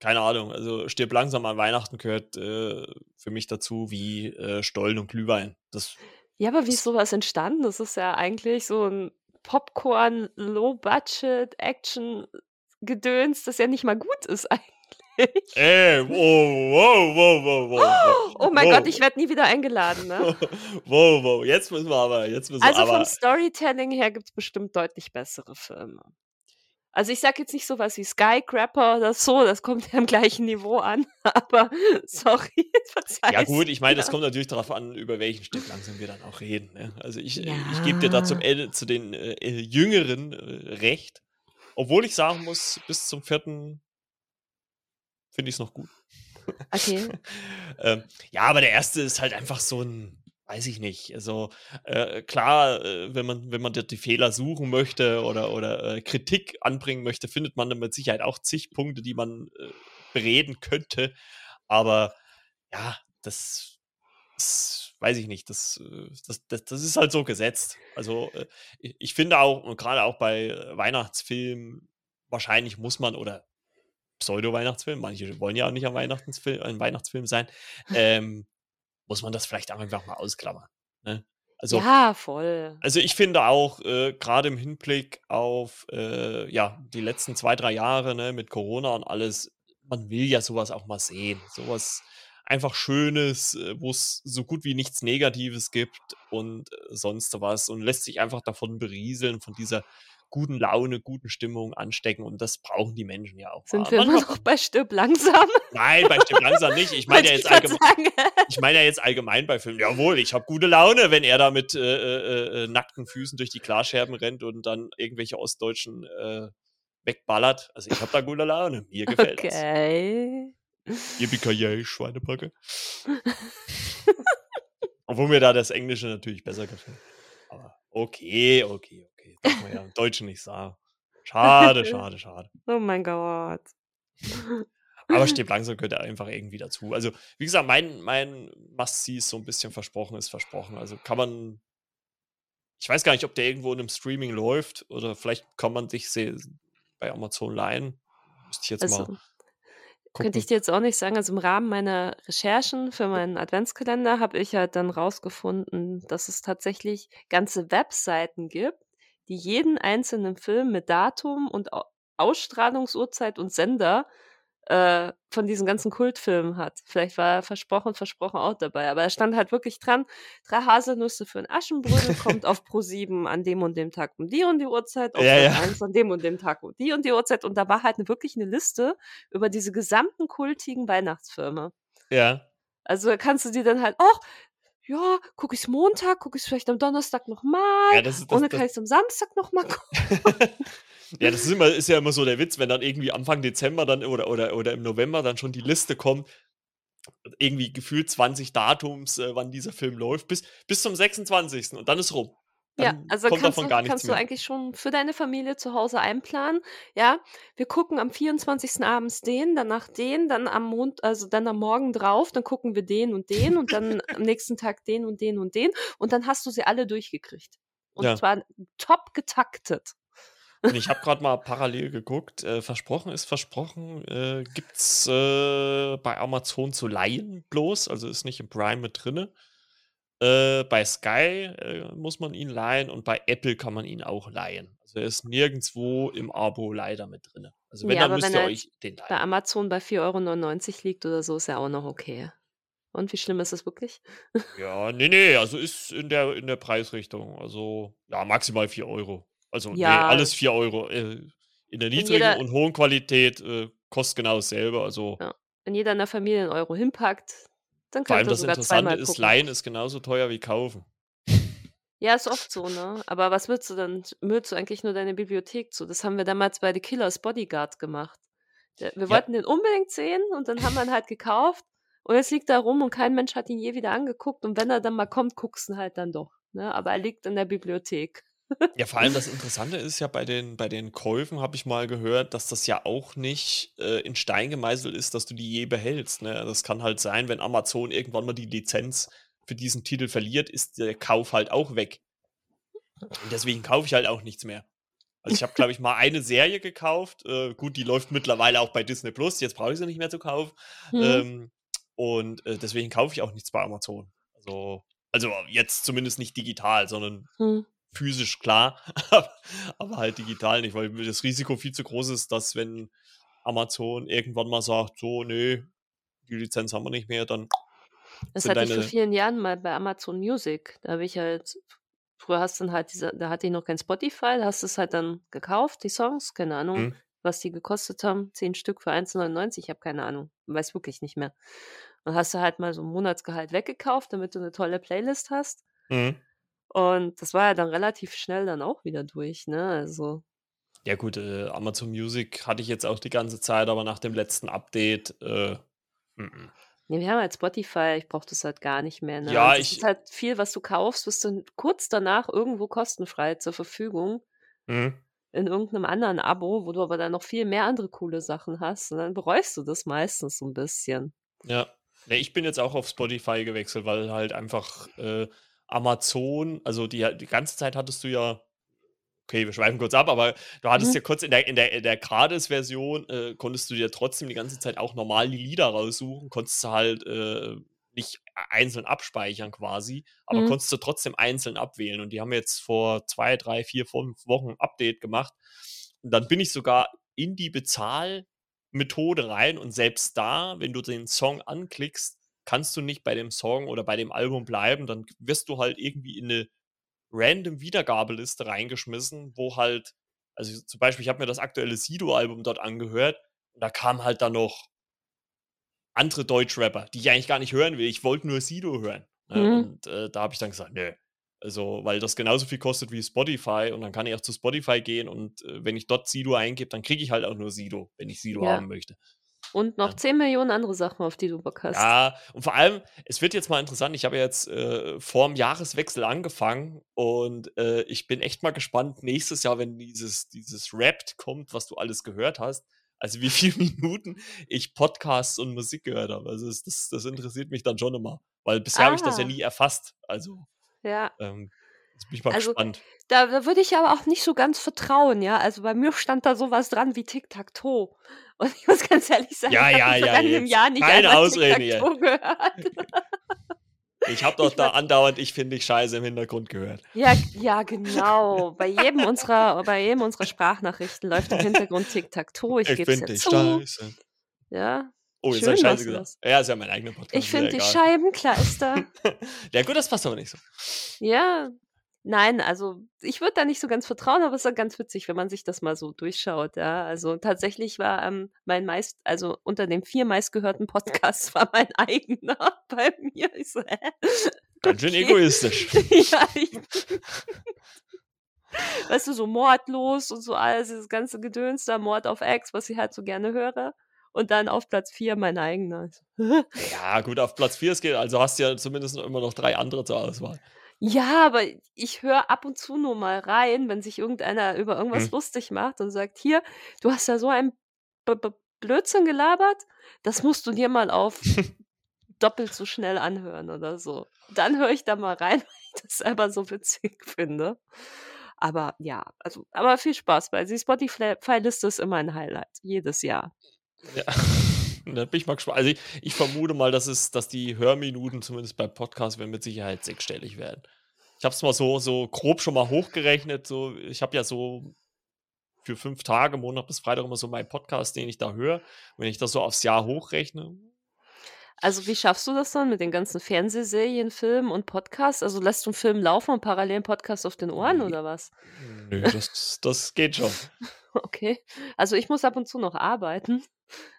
[SPEAKER 1] keine Ahnung, also Stirb langsam an Weihnachten gehört äh, für mich dazu wie äh, Stollen und Glühwein. Das
[SPEAKER 2] Ja, aber wie ist so was entstanden? Das ist ja eigentlich so 'n Popcorn, Low-Budget, Action-Gedöns, das ja nicht mal gut ist [laughs] eigentlich.
[SPEAKER 1] Ey, wow, wow, wow, wow, wow,
[SPEAKER 2] Oh
[SPEAKER 1] wow,
[SPEAKER 2] mein Gott, ich
[SPEAKER 1] wow.
[SPEAKER 2] werde nie wieder eingeladen, ne? [laughs]
[SPEAKER 1] Wow, wow, jetzt müssen wir aber jetzt müssen wir
[SPEAKER 2] Also, vom
[SPEAKER 1] aber
[SPEAKER 2] Storytelling her gibt's bestimmt deutlich bessere Filme. Also, ich sage jetzt nicht so was wie Skycrapper oder so, das kommt ja im gleichen Niveau an, [laughs] aber sorry, [laughs]
[SPEAKER 1] Ja
[SPEAKER 2] verzeih's
[SPEAKER 1] gut, ich meine, das kommt natürlich darauf an, über welchen Stipp langsam wir dann auch reden, ne? Also, ich äh, ich gebe dir da zum
[SPEAKER 2] Ja.
[SPEAKER 1] Ende zu den, äh, äh, Jüngeren, äh, recht, obwohl ich sagen muss, bis zum 4. finde ich's noch gut.
[SPEAKER 2] Okay. [laughs]
[SPEAKER 1] Ähm, ja, aber der 1. ist halt einfach so 'n weiß ich nicht, also, äh, klar, äh, wenn man wenn man dort die Fehler suchen möchte oder oder, äh, Kritik anbringen möchte, findet man da mit Sicherheit auch zig Punkte, die man, äh, bereden könnte. Aber ja, das das weiß ich nicht, das, äh das das das ist halt so gesetzt. Also, äh, i ich finde auch und grade auch bei, Weihnachtsfilmen, wahrscheinlich muss man oder Pseudo-Weihnachtsfilm, manche wollen ja auch nicht an Weihnachtensfil ein Weihnachtsfilm sein, ähm, muss man das vielleicht einfach mal ausklammern, ne? Also
[SPEAKER 2] Ja, voll.
[SPEAKER 1] also, ich finde auch, äh, grade im Hinblick auf, äh, ja, die letzten 2, 3 Jahre, ne, mit Corona und alles, man will ja so was auch mal sehen. So was einfach Schönes, äh, wo's so gut wie nichts Negatives gibt und, äh, sonst so was und lässt sich einfach davon berieseln, von dieser guten Laune, guten Stimmung anstecken und das brauchen die Menschen ja auch
[SPEAKER 2] Sind
[SPEAKER 1] mal.
[SPEAKER 2] wir immer noch bei Stirb langsam?
[SPEAKER 1] Nein, bei Stirb langsam nicht. Ich [laughs] meine ja jetzt
[SPEAKER 2] grad
[SPEAKER 1] allgeme
[SPEAKER 2] sagen.
[SPEAKER 1] ich meine ja jetzt allgemein bei Filmen. Jawohl, ich habe gute Laune, wenn er da mit, äh, äh, äh, nackten Füßen durch die Glasscherben rennt und dann irgendwelche Ostdeutschen, äh, wegballert. Also, ich habe da gute Laune. Mir gefällt das.
[SPEAKER 2] Okay.
[SPEAKER 1] Yippie-ki-yay, Schweinebacke. [laughs] Obwohl mir da das Englische natürlich besser gefällt. Aber okay, okay, okay. Darf man ja im Deutschen nicht sagen. Schade, [laughs] schade, schade.
[SPEAKER 2] Oh mein Gott. [laughs]
[SPEAKER 1] Aber Stirb langsam gehört ja einfach irgendwie dazu. Also, wie gesagt, mein mein Must-see ist so 'n bisschen versprochen ist versprochen. Also, kann man ich weiß gar nicht, ob der irgendwo in 'nem Streaming läuft oder vielleicht kann man sich bei Amazon leihen. Müsste ich jetzt
[SPEAKER 2] Also,
[SPEAKER 1] mal
[SPEAKER 2] könnte ich
[SPEAKER 1] gucken.
[SPEAKER 2] dir jetzt auch nicht sagen. Also, im Rahmen meiner Recherchen für meinen Adventskalender habe ich halt dann rausgefunden, dass es tatsächlich ganze Webseiten gibt, die jeden einzelnen Film mit Datum und Au Ausstrahlungsuhrzeit und Sender, äh, von diesen ganzen Kultfilmen hat. Vielleicht war Versprochen Versprochen auch dabei, aber da stand halt wirklich dran: „3 Haselnüsse für 'n Aschenbrödel kommt auf ProSieben an dem und dem Tag um die und die Uhrzeit, auf
[SPEAKER 1] Ja, ja.
[SPEAKER 2] 1 an dem und dem Tag um die und die Uhrzeit.“ Und da war halt 'ne wirklich 'ne Liste über diese gesamten kultigen Weihnachtsfilme.
[SPEAKER 1] Ja.
[SPEAKER 2] Also, kannst du dir dann halt: „Ach, ja, gucke ich's Montag, gucke ich's vielleicht am Donnerstag noch mal
[SPEAKER 1] Ja, das ist
[SPEAKER 2] und dann
[SPEAKER 1] das
[SPEAKER 2] kann ich's am Samstag noch mal gucken.“ [laughs]
[SPEAKER 1] Ja, das ist immer ist ja immer so der Witz, wenn dann irgendwie Anfang Dezember dann oder oder oder im November dann schon die Liste kommt, irgendwie gefühlt 20 Datums, äh, wann dieser Film läuft, bis bis zum 26. und dann ist rum.
[SPEAKER 2] Ja, also,
[SPEAKER 1] kommt
[SPEAKER 2] kannst
[SPEAKER 1] davon
[SPEAKER 2] du
[SPEAKER 1] gar nichts
[SPEAKER 2] kannst du eigentlich schon für deine Familie zu Hause einplanen. Ja, wir gucken am 24. abends den, danach den, dann am Mont also, dann am Morgen drauf, dann gucken wir den und den und dann [laughs] am nächsten Tag den und den und den und dann hast du sie alle durchgekriegt. Und
[SPEAKER 1] Ja.
[SPEAKER 2] zwar top getaktet.
[SPEAKER 1] Und ich habe grad mal parallel geguckt, äh, versprochen ist versprochen, äh, gibt's, äh, bei Amazon zu leihen bloß, also, ist nicht im Prime mit drinne. Äh, bei Sky, äh, muss man ihn leihen und bei Apple kann man ihn auch leihen. Also, er ist nirgendswo im Abo leider mit drinne. Also, wenn,
[SPEAKER 2] Ja,
[SPEAKER 1] dann müsst
[SPEAKER 2] wenn
[SPEAKER 1] ihr
[SPEAKER 2] er
[SPEAKER 1] euch den
[SPEAKER 2] bei
[SPEAKER 1] leihen.
[SPEAKER 2] Amazon bei 4,99 € liegt oder so, ist ja auch noch okay. Und wie schlimm ist das wirklich?
[SPEAKER 1] Ja, ne, ne, also, ist in der in der Preisrichtung. Also, ja, maximal 4 €. Also, ne,
[SPEAKER 2] Ja.
[SPEAKER 1] alles 4 €. Äh, in der niedrigen
[SPEAKER 2] jeder
[SPEAKER 1] und hohen Qualität, äh, kostet genau dasselbe, also
[SPEAKER 2] Ja, wenn jeder in der Familie 'n Euro hinpackt, dann
[SPEAKER 1] Vor allem das Interessante ist,
[SPEAKER 2] gucken.
[SPEAKER 1] leihen ist genauso teuer wie kaufen.
[SPEAKER 2] Ja, ist oft so, ne? Aber was willst du denn? Müllst du eigentlich nur deine Bibliothek zu? Das haben wir damals bei „The Killer's Bodyguard“ gemacht. Wir
[SPEAKER 1] Ja.
[SPEAKER 2] wollten den unbedingt sehen und dann haben wir ihn halt gekauft und jetzt liegt er rum und kein Mensch hat ihn je wieder angeguckt und wenn er dann mal kommt, guckst ihn halt dann doch, ne? Aber er liegt in der Bibliothek.
[SPEAKER 1] Ja, vor allem das Interessante ist ja bei den bei den Käufen habe ich mal gehört, dass das ja auch nicht, äh, in Stein gemeißelt ist, dass du die je behältst, ne? Das kann halt sein, wenn Amazon irgendwann mal die Lizenz für diesen Titel verliert, ist der Kauf halt auch weg. Und deswegen kaufe ich halt auch nichts mehr. Also, ich habe, glaube ich, mal eine Serie gekauft. Äh, gut, die läuft mittlerweile auch bei Disney+, jetzt brauche ich sie nicht mehr zu kaufen.
[SPEAKER 2] Mhm.
[SPEAKER 1] Ähm, und, äh, deswegen kaufe ich auch nichts bei Amazon. Also Also jetzt zumindest nicht digital, sondern
[SPEAKER 2] Hm.
[SPEAKER 1] Physisch klar, [laughs] aber halt digital nicht, weil das Risiko viel zu groß ist, dass wenn Amazon irgendwann mal sagt, so, nee, die Lizenz haben wir nicht mehr, dann
[SPEAKER 2] Das hatte ich vor vielen Jahren mal bei Amazon Music. Da habe ich halt, früher hast du dann halt diese, da hatte ich noch kein Spotify, da hast du es halt dann gekauft, die Songs, keine Ahnung,
[SPEAKER 1] Hm,
[SPEAKER 2] was die gekostet haben, zehn Stück für 1,99, ich habe keine Ahnung, weiß wirklich nicht mehr. Dann hast du halt mal so ein Monatsgehalt weggekauft, damit du eine tolle Playlist hast.
[SPEAKER 1] hm.
[SPEAKER 2] Und das war ja dann relativ schnell dann auch wieder durch, ne? Also,
[SPEAKER 1] Ja gut, äh, Amazon Music hatte ich jetzt auch die ganze Zeit, aber nach dem letzten Update, äh, mm,
[SPEAKER 2] ne, wir haben halt Spotify, ich brauche das halt gar nicht mehr, ne?
[SPEAKER 1] ja,
[SPEAKER 2] das ist
[SPEAKER 1] ich,
[SPEAKER 2] halt viel, was du kaufst, bist dann kurz danach irgendwo kostenfrei zur Verfügung.
[SPEAKER 1] hm.
[SPEAKER 2] in irgendeinem anderen Abo, wo du aber dann noch viel mehr andere coole Sachen hast und dann bereust du das meistens so ein bisschen.
[SPEAKER 1] Ja. Ne, ich bin jetzt auch auf Spotify gewechselt, weil halt einfach äh, Amazon, also die, die ganze Zeit hattest du ja, okay, wir schweifen kurz ab, aber du hattest
[SPEAKER 2] Mhm.
[SPEAKER 1] ja kurz in der, in der, in der Gratis-Version, äh, konntest du dir trotzdem die ganze Zeit auch normal die Lieder raussuchen, konntest du halt äh, nicht einzeln abspeichern quasi, aber
[SPEAKER 2] Mhm.
[SPEAKER 1] konntest du trotzdem einzeln abwählen. Und die haben jetzt vor zwei, drei, vier, fünf Wochen ein Update gemacht. Und dann bin ich sogar in die Bezahlmethode rein und selbst da, wenn du den Song anklickst, kannst du nicht bei dem Song oder bei dem Album bleiben, dann wirst du halt irgendwie in eine random Wiedergabeliste reingeschmissen, wo halt, also zum Beispiel, ich habe mir das aktuelle Sido-Album dort angehört und da kamen halt dann noch andere Deutschrapper, die ich eigentlich gar nicht hören will. Ich wollte nur Sido hören. Ne?
[SPEAKER 2] Mhm.
[SPEAKER 1] Und äh, da habe ich dann gesagt, nö. Also, weil das genauso viel kostet wie Spotify und dann kann ich auch zu Spotify gehen und äh, wenn ich dort Sido eingebe, dann kriege ich halt auch nur Sido, wenn ich Sido
[SPEAKER 2] Ja.
[SPEAKER 1] haben möchte.
[SPEAKER 2] Und noch
[SPEAKER 1] Ja.
[SPEAKER 2] 10 Millionen andere Sachen, auf die du Bock hast.
[SPEAKER 1] Ja, und vor allem, es wird jetzt mal interessant. Ich habe jetzt äh, vor dem Jahreswechsel angefangen und äh, ich bin echt mal gespannt, nächstes Jahr, wenn dieses, dieses Rapt kommt, was du alles gehört hast, also wie [laughs] viele Minuten ich Podcasts und Musik gehört habe. Also es, das, das interessiert mich dann schon immer, weil bisher habe ich das ja
[SPEAKER 2] Ah.
[SPEAKER 1] nie erfasst. Also
[SPEAKER 2] Ja.
[SPEAKER 1] ähm, jetzt bin ich mal
[SPEAKER 2] Also,
[SPEAKER 1] gespannt.
[SPEAKER 2] Da, da würde ich aber auch nicht so ganz vertrauen, ja. Also bei mir stand da sowas dran wie Tic-Tac-Toe. [laughs] Und ich muss ganz ehrlich sagen,
[SPEAKER 1] Ja,
[SPEAKER 2] ich
[SPEAKER 1] ja,
[SPEAKER 2] habe in
[SPEAKER 1] ja,
[SPEAKER 2] vergangenen
[SPEAKER 1] jetzt
[SPEAKER 2] Jahr nicht
[SPEAKER 1] keine hier.
[SPEAKER 2] Tic-Tac-Toe gehört.
[SPEAKER 1] Ich habe [laughs] doch
[SPEAKER 2] Ich
[SPEAKER 1] da andauernd, ich finde dich scheiße im Hintergrund gehört.
[SPEAKER 2] ja, ja, genau. Bei jedem unserer, bei jedem unserer Sprachnachrichten läuft im Hintergrund Tic-Tac-Toe. Ich
[SPEAKER 1] Ich
[SPEAKER 2] gebe es
[SPEAKER 1] finde
[SPEAKER 2] ja
[SPEAKER 1] dich
[SPEAKER 2] zu.
[SPEAKER 1] scheiße.
[SPEAKER 2] Ja,
[SPEAKER 1] Oh, jetzt habe ich scheiße gesagt.
[SPEAKER 2] das.
[SPEAKER 1] Ja, ist ja mein eigener Podcast.
[SPEAKER 2] Ich
[SPEAKER 1] ja
[SPEAKER 2] finde die. Scheibenkleister. [laughs]
[SPEAKER 1] ja, gut, das passt aber nicht so.
[SPEAKER 2] Ja, nein, also ich würde da nicht so ganz vertrauen, aber es ist ja ganz witzig, wenn man sich das mal so durchschaut, ja. Also tatsächlich war ähm, mein meist, also unter den vier meistgehörten Podcasts [laughs] war mein eigener [laughs] bei mir. Ich so, hä?
[SPEAKER 1] Ganz schön
[SPEAKER 2] Okay.
[SPEAKER 1] egoistisch. [laughs]
[SPEAKER 2] ja, ich, weißt du, so mordlos und so alles, dieses ganze Gedöns da, Mord auf Ex, was ich halt so gerne höre. Und dann auf Platz vier mein eigener.
[SPEAKER 1] Ja, gut, auf Platz 4 es geht. Also hast du ja zumindest noch immer noch drei andere zur Auswahl.
[SPEAKER 2] Ja, aber ich höre ab und zu nur mal rein, wenn sich irgendeiner über irgendwas
[SPEAKER 1] Hm.
[SPEAKER 2] lustig macht und sagt, hier, du hast ja so ein B -B Blödsinn gelabert, das musst du dir mal auf [laughs] doppelt so schnell anhören oder so. Dann höre ich da mal rein, [laughs] weil ich das selber so witzig [laughs] finde. Aber ja, also, aber viel Spaß, weil die Spotify-Liste ist immer ein Highlight, jedes Jahr.
[SPEAKER 1] Ja. [laughs] Da bin ich mal gespannt. Also ich, ich vermute mal, dass, es, dass die Hörminuten zumindest bei Podcasts werden mit Sicherheit sechsstellig werden. Ich habe es mal so, so grob schon mal hochgerechnet. So, ich habe ja so für fünf Tage, Montag bis Freitag immer so meinen Podcast, den ich da höre. Wenn ich das so aufs Jahr hochrechne,
[SPEAKER 2] Also, wie schaffst du das dann mit den ganzen Fernsehserien, Filmen und Podcasts? Also, lässt du einen Film laufen und parallel 'n Podcast auf den Ohren
[SPEAKER 1] Nee.
[SPEAKER 2] oder was?
[SPEAKER 1] nö, das, das geht schon. [laughs]
[SPEAKER 2] Okay. Also, ich muss ab und zu noch arbeiten.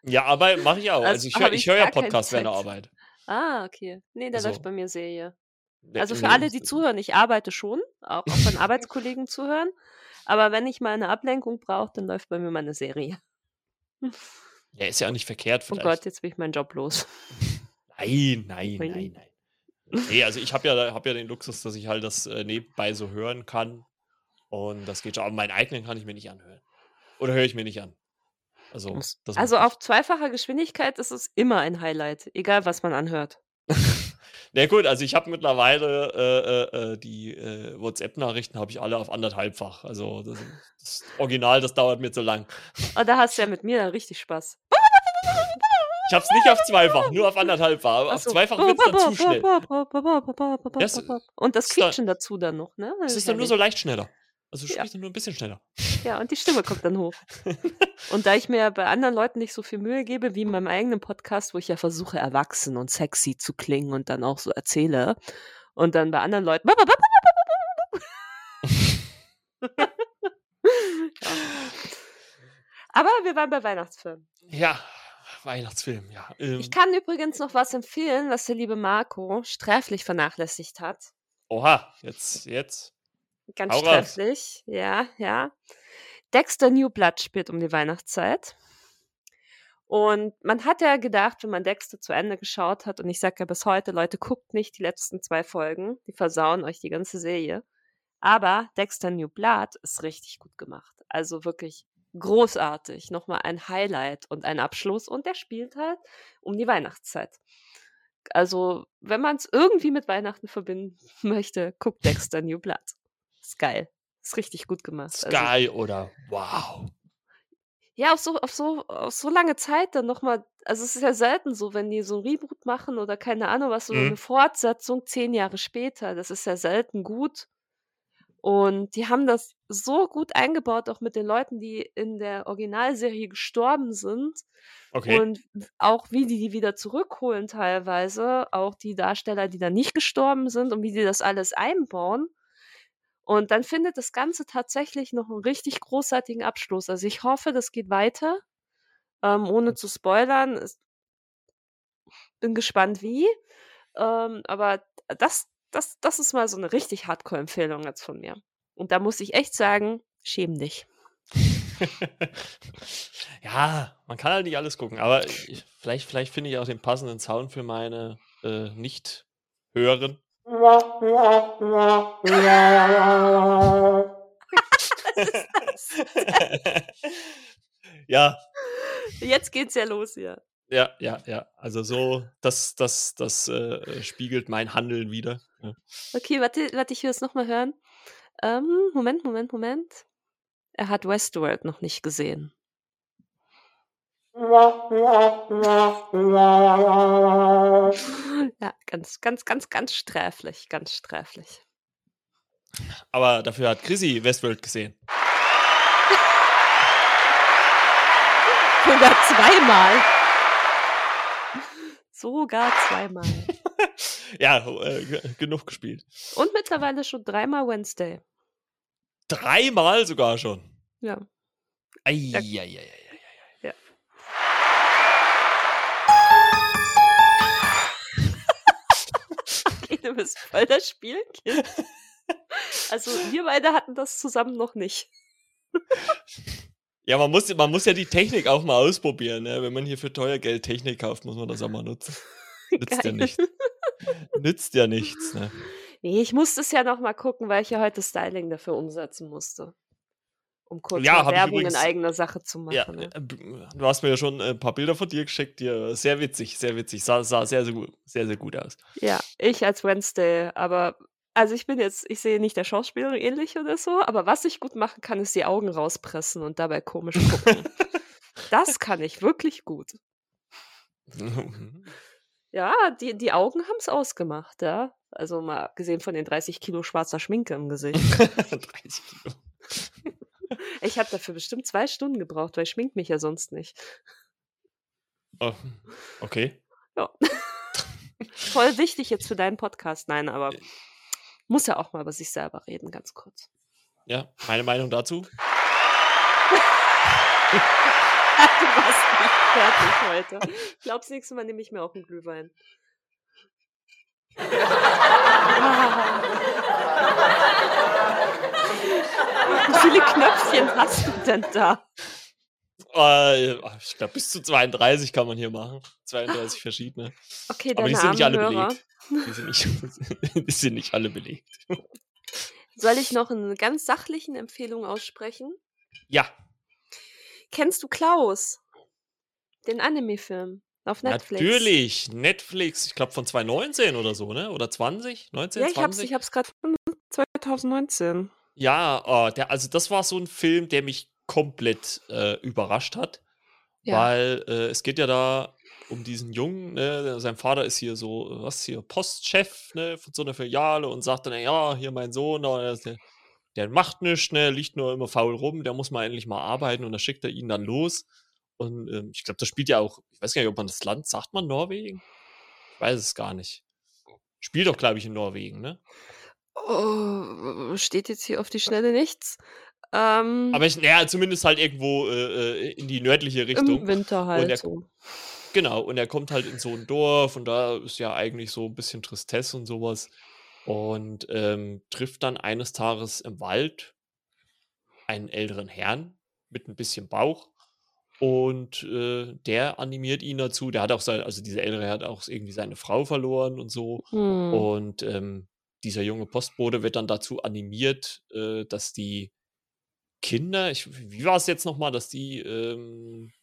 [SPEAKER 1] Ja, aber mache ich auch.
[SPEAKER 2] Also,
[SPEAKER 1] Also ich höre hör ja
[SPEAKER 2] gar keine
[SPEAKER 1] Podcast während der. Arbeit.
[SPEAKER 2] Ah, okay. Ne, da läuft
[SPEAKER 1] Also,
[SPEAKER 2] bei mir Serie. Also, für
[SPEAKER 1] nee,
[SPEAKER 2] alle, die zuhören, ich arbeite schon, auch auch wenn Arbeitskollegen zuhören, aber wenn ich mal 'ne Ablenkung brauche, dann läuft bei mir meine Serie.
[SPEAKER 1] ja, ist ja auch nicht verkehrt
[SPEAKER 2] Oh
[SPEAKER 1] vielleicht.
[SPEAKER 2] Gott, jetzt bin ich meinen Job los. [laughs]
[SPEAKER 1] Nein, nein, nein, nein. Nee, also ich habe ja, hab ja den Luxus, dass ich halt das äh, nebenbei so hören kann. Und das geht schon. Aber meinen eigenen kann ich mir nicht anhören. Oder höre ich mir nicht an. Also,
[SPEAKER 2] also, auf zweifacher Geschwindigkeit ist es immer ein Highlight, egal was man anhört. [laughs]
[SPEAKER 1] Na gut, also ich habe mittlerweile äh, äh, äh, die äh, WhatsApp-Nachrichten habe ich alle auf anderthalbfach. Also das, das Original, das dauert mir zu lang.
[SPEAKER 2] Oh, da hast du ja mit mir dann richtig Spaß.
[SPEAKER 1] Ich hab's nicht auf zweifach, nur auf anderthalb war. Aber auf
[SPEAKER 2] so.
[SPEAKER 1] zweifach wird's dann zu schnell.
[SPEAKER 2] Das und das
[SPEAKER 1] ist da-
[SPEAKER 2] Quietschen dazu dann noch, ne?
[SPEAKER 1] Es ist dann nur so leicht schneller. Also du
[SPEAKER 2] Ja.
[SPEAKER 1] dann nur ein bisschen schneller.
[SPEAKER 2] Ja, und die Stimme kommt dann hoch. [laughs] Und da ich mir bei anderen Leuten nicht so viel Mühe gebe wie in meinem eigenen Podcast, wo ich ja versuche, erwachsen und sexy zu klingen und dann auch so erzähle, und dann bei anderen Leuten. [laughs] ja. Aber wir waren bei Weihnachtsfilmen.
[SPEAKER 1] Ja, Weihnachtsfilm, ja. Ähm,
[SPEAKER 2] Ich kann übrigens noch was empfehlen, was der liebe Marco sträflich vernachlässigt hat.
[SPEAKER 1] oha, jetzt, jetzt.
[SPEAKER 2] Ganz
[SPEAKER 1] Hau raus.
[SPEAKER 2] sträflich, ja, ja. Dexter New Blood spielt um die Weihnachtszeit. Und man hat ja gedacht, wenn man Dexter zu Ende geschaut hat, und ich sage ja bis heute, Leute, guckt nicht die letzten zwei Folgen, die versauen euch die ganze Serie. Aber Dexter New Blood ist richtig gut gemacht. Also wirklich großartig. Nochmal ein Highlight und ein Abschluss. Und der spielt halt um die Weihnachtszeit. Also, wenn man es irgendwie mit Weihnachten verbinden [laughs] möchte, guckt Dexter New Blood. Ist geil. Ist richtig gut gemacht. Also,
[SPEAKER 1] Sky oder wow.
[SPEAKER 2] ja, auf so, auf so, auf so lange Zeit dann nochmal, also es ist ja selten so, wenn die so ein Reboot machen oder keine Ahnung was, so
[SPEAKER 1] Mhm.
[SPEAKER 2] eine Fortsetzung zehn Jahre später, das ist ja selten gut. Und die haben das so gut eingebaut, auch mit den Leuten, die in der Originalserie gestorben sind.
[SPEAKER 1] Okay.
[SPEAKER 2] Und auch wie die die wieder zurückholen teilweise, auch die Darsteller, die da nicht gestorben sind und wie die das alles einbauen. Und dann findet das Ganze tatsächlich noch einen richtig großartigen Abschluss. Also ich hoffe, das geht weiter, ähm, ohne zu spoilern. Bin gespannt wie. Ähm, aber das, das, das ist mal so eine richtig Hardcore-Empfehlung jetzt von mir. Und da muss ich echt sagen, schäm dich. [laughs]
[SPEAKER 1] ja, man kann halt nicht alles gucken, aber ich, vielleicht, vielleicht finde ich auch den passenden Sound für meine äh, Nicht-Hören. [laughs] [laughs] ja,
[SPEAKER 2] Jetzt geht's ja los hier.
[SPEAKER 1] ja, ja, ja. Also so, das, das, das äh, spiegelt mein Handeln wieder. Ja.
[SPEAKER 2] Okay, warte, warte, ich will es nochmal hören. Ähm, Moment, Moment, Moment. Er hat Westworld noch nicht gesehen. [laughs] Ja, ganz, ganz, ganz, ganz sträflich, ganz sträflich.
[SPEAKER 1] Aber dafür hat Chrissy Westworld gesehen.
[SPEAKER 2] Sogar zweimal. Sogar zweimal. [laughs]
[SPEAKER 1] ja, äh, genug gespielt.
[SPEAKER 2] Und mittlerweile schon dreimal Wednesday.
[SPEAKER 1] Dreimal sogar schon.
[SPEAKER 2] Ja.
[SPEAKER 1] Eieieiei. [laughs]
[SPEAKER 2] Okay, du bist voll das Spielkind. Also wir beide hatten das zusammen noch nicht.
[SPEAKER 1] Ja, man muss, man muss ja die Technik auch mal ausprobieren. Ne? Wenn man hier für teuer Geld Technik kauft, muss man das auch mal nutzen. [laughs] Nützt ja
[SPEAKER 2] Geil.
[SPEAKER 1] Nützt ja nichts. Ne?
[SPEAKER 2] Nee, ich musste es ja noch mal gucken, weil ich ja heute Styling dafür umsetzen musste. Um kurz
[SPEAKER 1] Ja,
[SPEAKER 2] Werbung
[SPEAKER 1] übrigens-
[SPEAKER 2] in eigener Sache zu machen.
[SPEAKER 1] Ja,
[SPEAKER 2] ne?
[SPEAKER 1] äh, du hast mir ja schon ein paar Bilder von dir geschickt. Die, sehr witzig, sehr witzig. Sah, sah sehr, sehr gut, sehr, sehr gut aus.
[SPEAKER 2] Ja, ich als Wednesday, aber also ich bin jetzt, ich sehe nicht der Schauspielerin ähnlich oder so, aber was ich gut machen kann, ist die Augen rauspressen und dabei komisch gucken. [laughs] das kann ich wirklich gut. [laughs] Ja, die, die Augen haben es ausgemacht, ja. Also mal gesehen von den 30 Kilo schwarzer Schminke im Gesicht. [laughs]
[SPEAKER 1] 30 Kilo. [laughs]
[SPEAKER 2] Ich habe dafür bestimmt zwei Stunden gebraucht, weil ich schmink mich ja sonst nicht.
[SPEAKER 1] Oh, okay.
[SPEAKER 2] Ja. Voll wichtig jetzt für deinen Podcast. Nein, aber muss ja auch mal über sich selber reden, ganz kurz.
[SPEAKER 1] Ja, meine Meinung dazu? [laughs] [laughs]
[SPEAKER 2] du warst nicht fertig heute. Ich glaube, das nächste Mal nehme ich mir auch einen Glühwein. [laughs] Wie viele Knöpfchen hast du denn da?
[SPEAKER 1] Äh, ich glaube, bis zu 32 kann man hier machen. 32 verschiedene.
[SPEAKER 2] Okay,
[SPEAKER 1] Aber
[SPEAKER 2] deine
[SPEAKER 1] die sind nicht alle
[SPEAKER 2] Hörer.
[SPEAKER 1] belegt. Die sind nicht, [laughs] die sind nicht alle belegt.
[SPEAKER 2] Soll ich noch eine ganz sachlichen Empfehlung aussprechen?
[SPEAKER 1] Ja,
[SPEAKER 2] Kennst du Klaus? Den Anime-Film auf Netflix.
[SPEAKER 1] natürlich. Netflix, ich glaube von 2019 oder so, ne? Oder 20? 19,
[SPEAKER 2] Ja, ich hab's,
[SPEAKER 1] 20?
[SPEAKER 2] ich hab's gerade 2019.
[SPEAKER 1] Ja, oh, der, also das war so ein Film, der mich komplett äh, überrascht hat.
[SPEAKER 2] Ja.
[SPEAKER 1] Weil äh, es geht ja da um diesen Jungen, ne? Sein Vater ist hier so, was hier, Postchef, ne, von so einer Filiale und sagt dann, ja, hier mein Sohn, der, macht nichts, ne, liegt nur immer faul rum, der muss mal endlich mal arbeiten und dann schickt er ihn dann los. Und ähm, ich glaube, das spielt ja auch, ich weiß gar nicht, ob man das Land, sagt man Norwegen? Ich weiß es gar nicht. Spielt doch, glaube ich, in Norwegen, ne?
[SPEAKER 2] Oh, steht jetzt hier auf die Schnelle nichts. Ähm,
[SPEAKER 1] Aber ich, naja, zumindest halt irgendwo äh, äh in die nördliche Richtung.
[SPEAKER 2] Im Winter halt.
[SPEAKER 1] Und er,
[SPEAKER 2] so.
[SPEAKER 1] Genau, und er kommt halt in so ein Dorf und da ist ja eigentlich so ein bisschen Tristesse und sowas. Und ähm, trifft dann eines Tages im Wald einen älteren Herrn mit ein bisschen Bauch. Und äh, der animiert ihn dazu. Der hat auch sein, also dieser ältere Herr hat auch irgendwie seine Frau verloren und so.
[SPEAKER 2] Hm.
[SPEAKER 1] Und ähm, dieser junge Postbote wird dann dazu animiert, äh, dass die Kinder, ich, wie war es jetzt nochmal, dass die, ähm,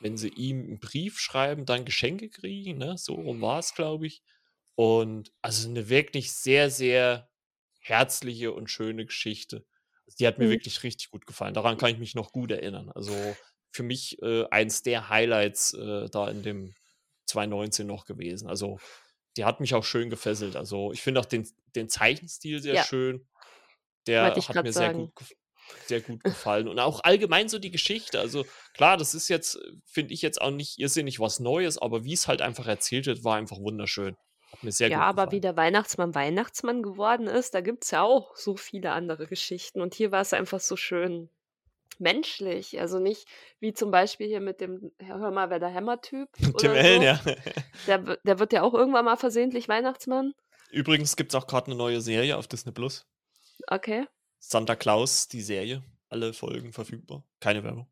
[SPEAKER 1] wenn sie ihm einen Brief schreiben, dann Geschenke kriegen, ne? So rum war es, glaube ich. Und also eine wirklich sehr, sehr herzliche und schöne Geschichte. Die hat mir
[SPEAKER 2] Mhm.
[SPEAKER 1] wirklich richtig gut gefallen. Daran kann ich mich noch gut erinnern. Also für mich äh, eins der Highlights äh, da in dem 2019 noch gewesen. Also die hat mich auch schön gefesselt. Also ich finde auch den, den Zeichenstil sehr
[SPEAKER 2] Ja.
[SPEAKER 1] schön. Der hat mir sehr gut, sehr gut gefallen. Und auch allgemein so die Geschichte. Also klar, das ist jetzt, finde ich jetzt auch nicht irrsinnig was Neues, aber wie es halt einfach erzählt wird, war einfach wunderschön.
[SPEAKER 2] Ja, aber wie der Weihnachtsmann Weihnachtsmann geworden ist, da gibt's ja auch so viele andere Geschichten. Und hier war es einfach so schön menschlich. Also nicht wie zum Beispiel hier mit dem Hör mal, wer der Hämmer-Typ [laughs]
[SPEAKER 1] Tim
[SPEAKER 2] oder
[SPEAKER 1] Allen,
[SPEAKER 2] so.
[SPEAKER 1] ja.
[SPEAKER 2] Der, der wird ja auch irgendwann mal versehentlich Weihnachtsmann.
[SPEAKER 1] Übrigens gibt es auch gerade eine neue Serie auf Disney Plus.
[SPEAKER 2] Okay,
[SPEAKER 1] Santa Claus, die Serie. Alle Folgen verfügbar. Keine Werbung.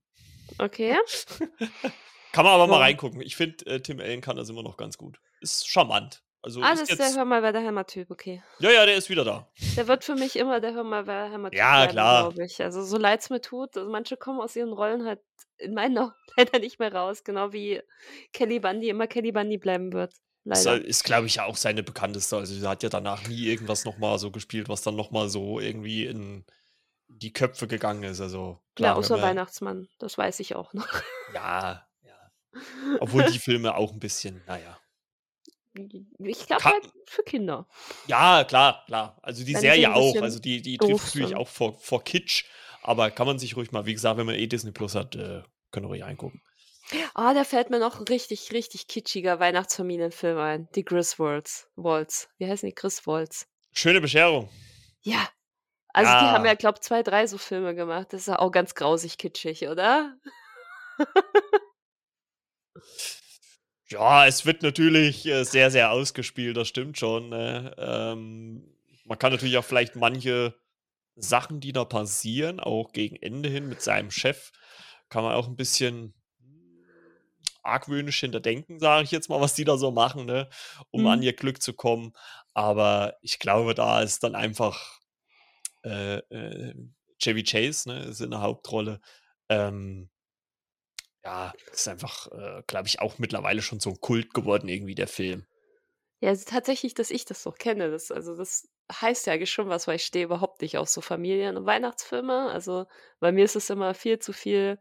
[SPEAKER 2] okay. [laughs]
[SPEAKER 1] Kann man aber mal
[SPEAKER 2] Wow.
[SPEAKER 1] reingucken. Ich finde, äh, Tim Allen kann das immer noch ganz gut. Ist charmant. Also
[SPEAKER 2] Ah,
[SPEAKER 1] ist
[SPEAKER 2] das ist der
[SPEAKER 1] jetzt.
[SPEAKER 2] Hör mal, wer der Hämmer-Typ, okay.
[SPEAKER 1] Ja, ja, der ist wieder da.
[SPEAKER 2] Der wird für mich immer der Hör mal, wer der Hämmer-Typ
[SPEAKER 1] Ja,
[SPEAKER 2] bleiben,
[SPEAKER 1] klar.
[SPEAKER 2] ich. Also so leid's mir tut, also manche kommen aus ihren Rollen halt in meinen Augen [laughs] leider nicht mehr raus. Genau wie Kelly Bundy immer Kelly Bundy bleiben wird.
[SPEAKER 1] Ist,
[SPEAKER 2] Leider.
[SPEAKER 1] ist glaube ich, ja auch seine bekannteste. Also, sie hat ja danach nie irgendwas nochmal so gespielt, was dann nochmal so irgendwie in die Köpfe gegangen ist. Also,
[SPEAKER 2] Ja,
[SPEAKER 1] klar, wenn
[SPEAKER 2] außer
[SPEAKER 1] man.
[SPEAKER 2] Weihnachtsmann. Das weiß ich auch noch.
[SPEAKER 1] Ja, ja. [laughs] Obwohl die Filme auch ein bisschen, naja.
[SPEAKER 2] Ich glaube halt für Kinder.
[SPEAKER 1] Ja, klar, klar. Also die
[SPEAKER 2] Wenn
[SPEAKER 1] Serie auch. Also die, die trifft natürlich auch vor, vor Kitsch. Aber kann man sich ruhig mal, wie gesagt, wenn man eh Disney Plus hat, äh, können wir ruhig reingucken.
[SPEAKER 2] Ah, da fällt mir noch ein richtig, richtig kitschiger Weihnachtsfamilienfilm ein. Die Griswolds. Waltz. Wie heißen die? Griswolds.
[SPEAKER 1] Schöne Bescherung.
[SPEAKER 2] Ja. Also die haben ja,
[SPEAKER 1] Ja.
[SPEAKER 2] glaube zwei, drei so Filme gemacht. Das ist ja auch ganz grausig kitschig, oder? [laughs]
[SPEAKER 1] Ja, es wird natürlich äh, sehr, sehr ausgespielt, das stimmt schon. Ne? Ähm, man kann natürlich auch vielleicht manche Sachen, die da passieren, auch gegen Ende hin mit seinem Chef, kann man auch ein bisschen argwöhnisch hinterdenken, sage ich jetzt mal, was die da so machen, ne? um an
[SPEAKER 2] Mhm.
[SPEAKER 1] ihr Glück zu kommen. Aber ich glaube, da ist dann einfach äh, äh, Chevy Chase, ne, ist in der Hauptrolle. Ähm, ja, ist einfach, äh, glaube ich, auch mittlerweile schon so ein Kult geworden, irgendwie der Film.
[SPEAKER 2] Ja, also tatsächlich, dass ich das so kenne. Das, also das heißt ja schon was, weil ich stehe überhaupt nicht auf so Familien- und Weihnachtsfilme. Also bei mir ist es immer viel zu viel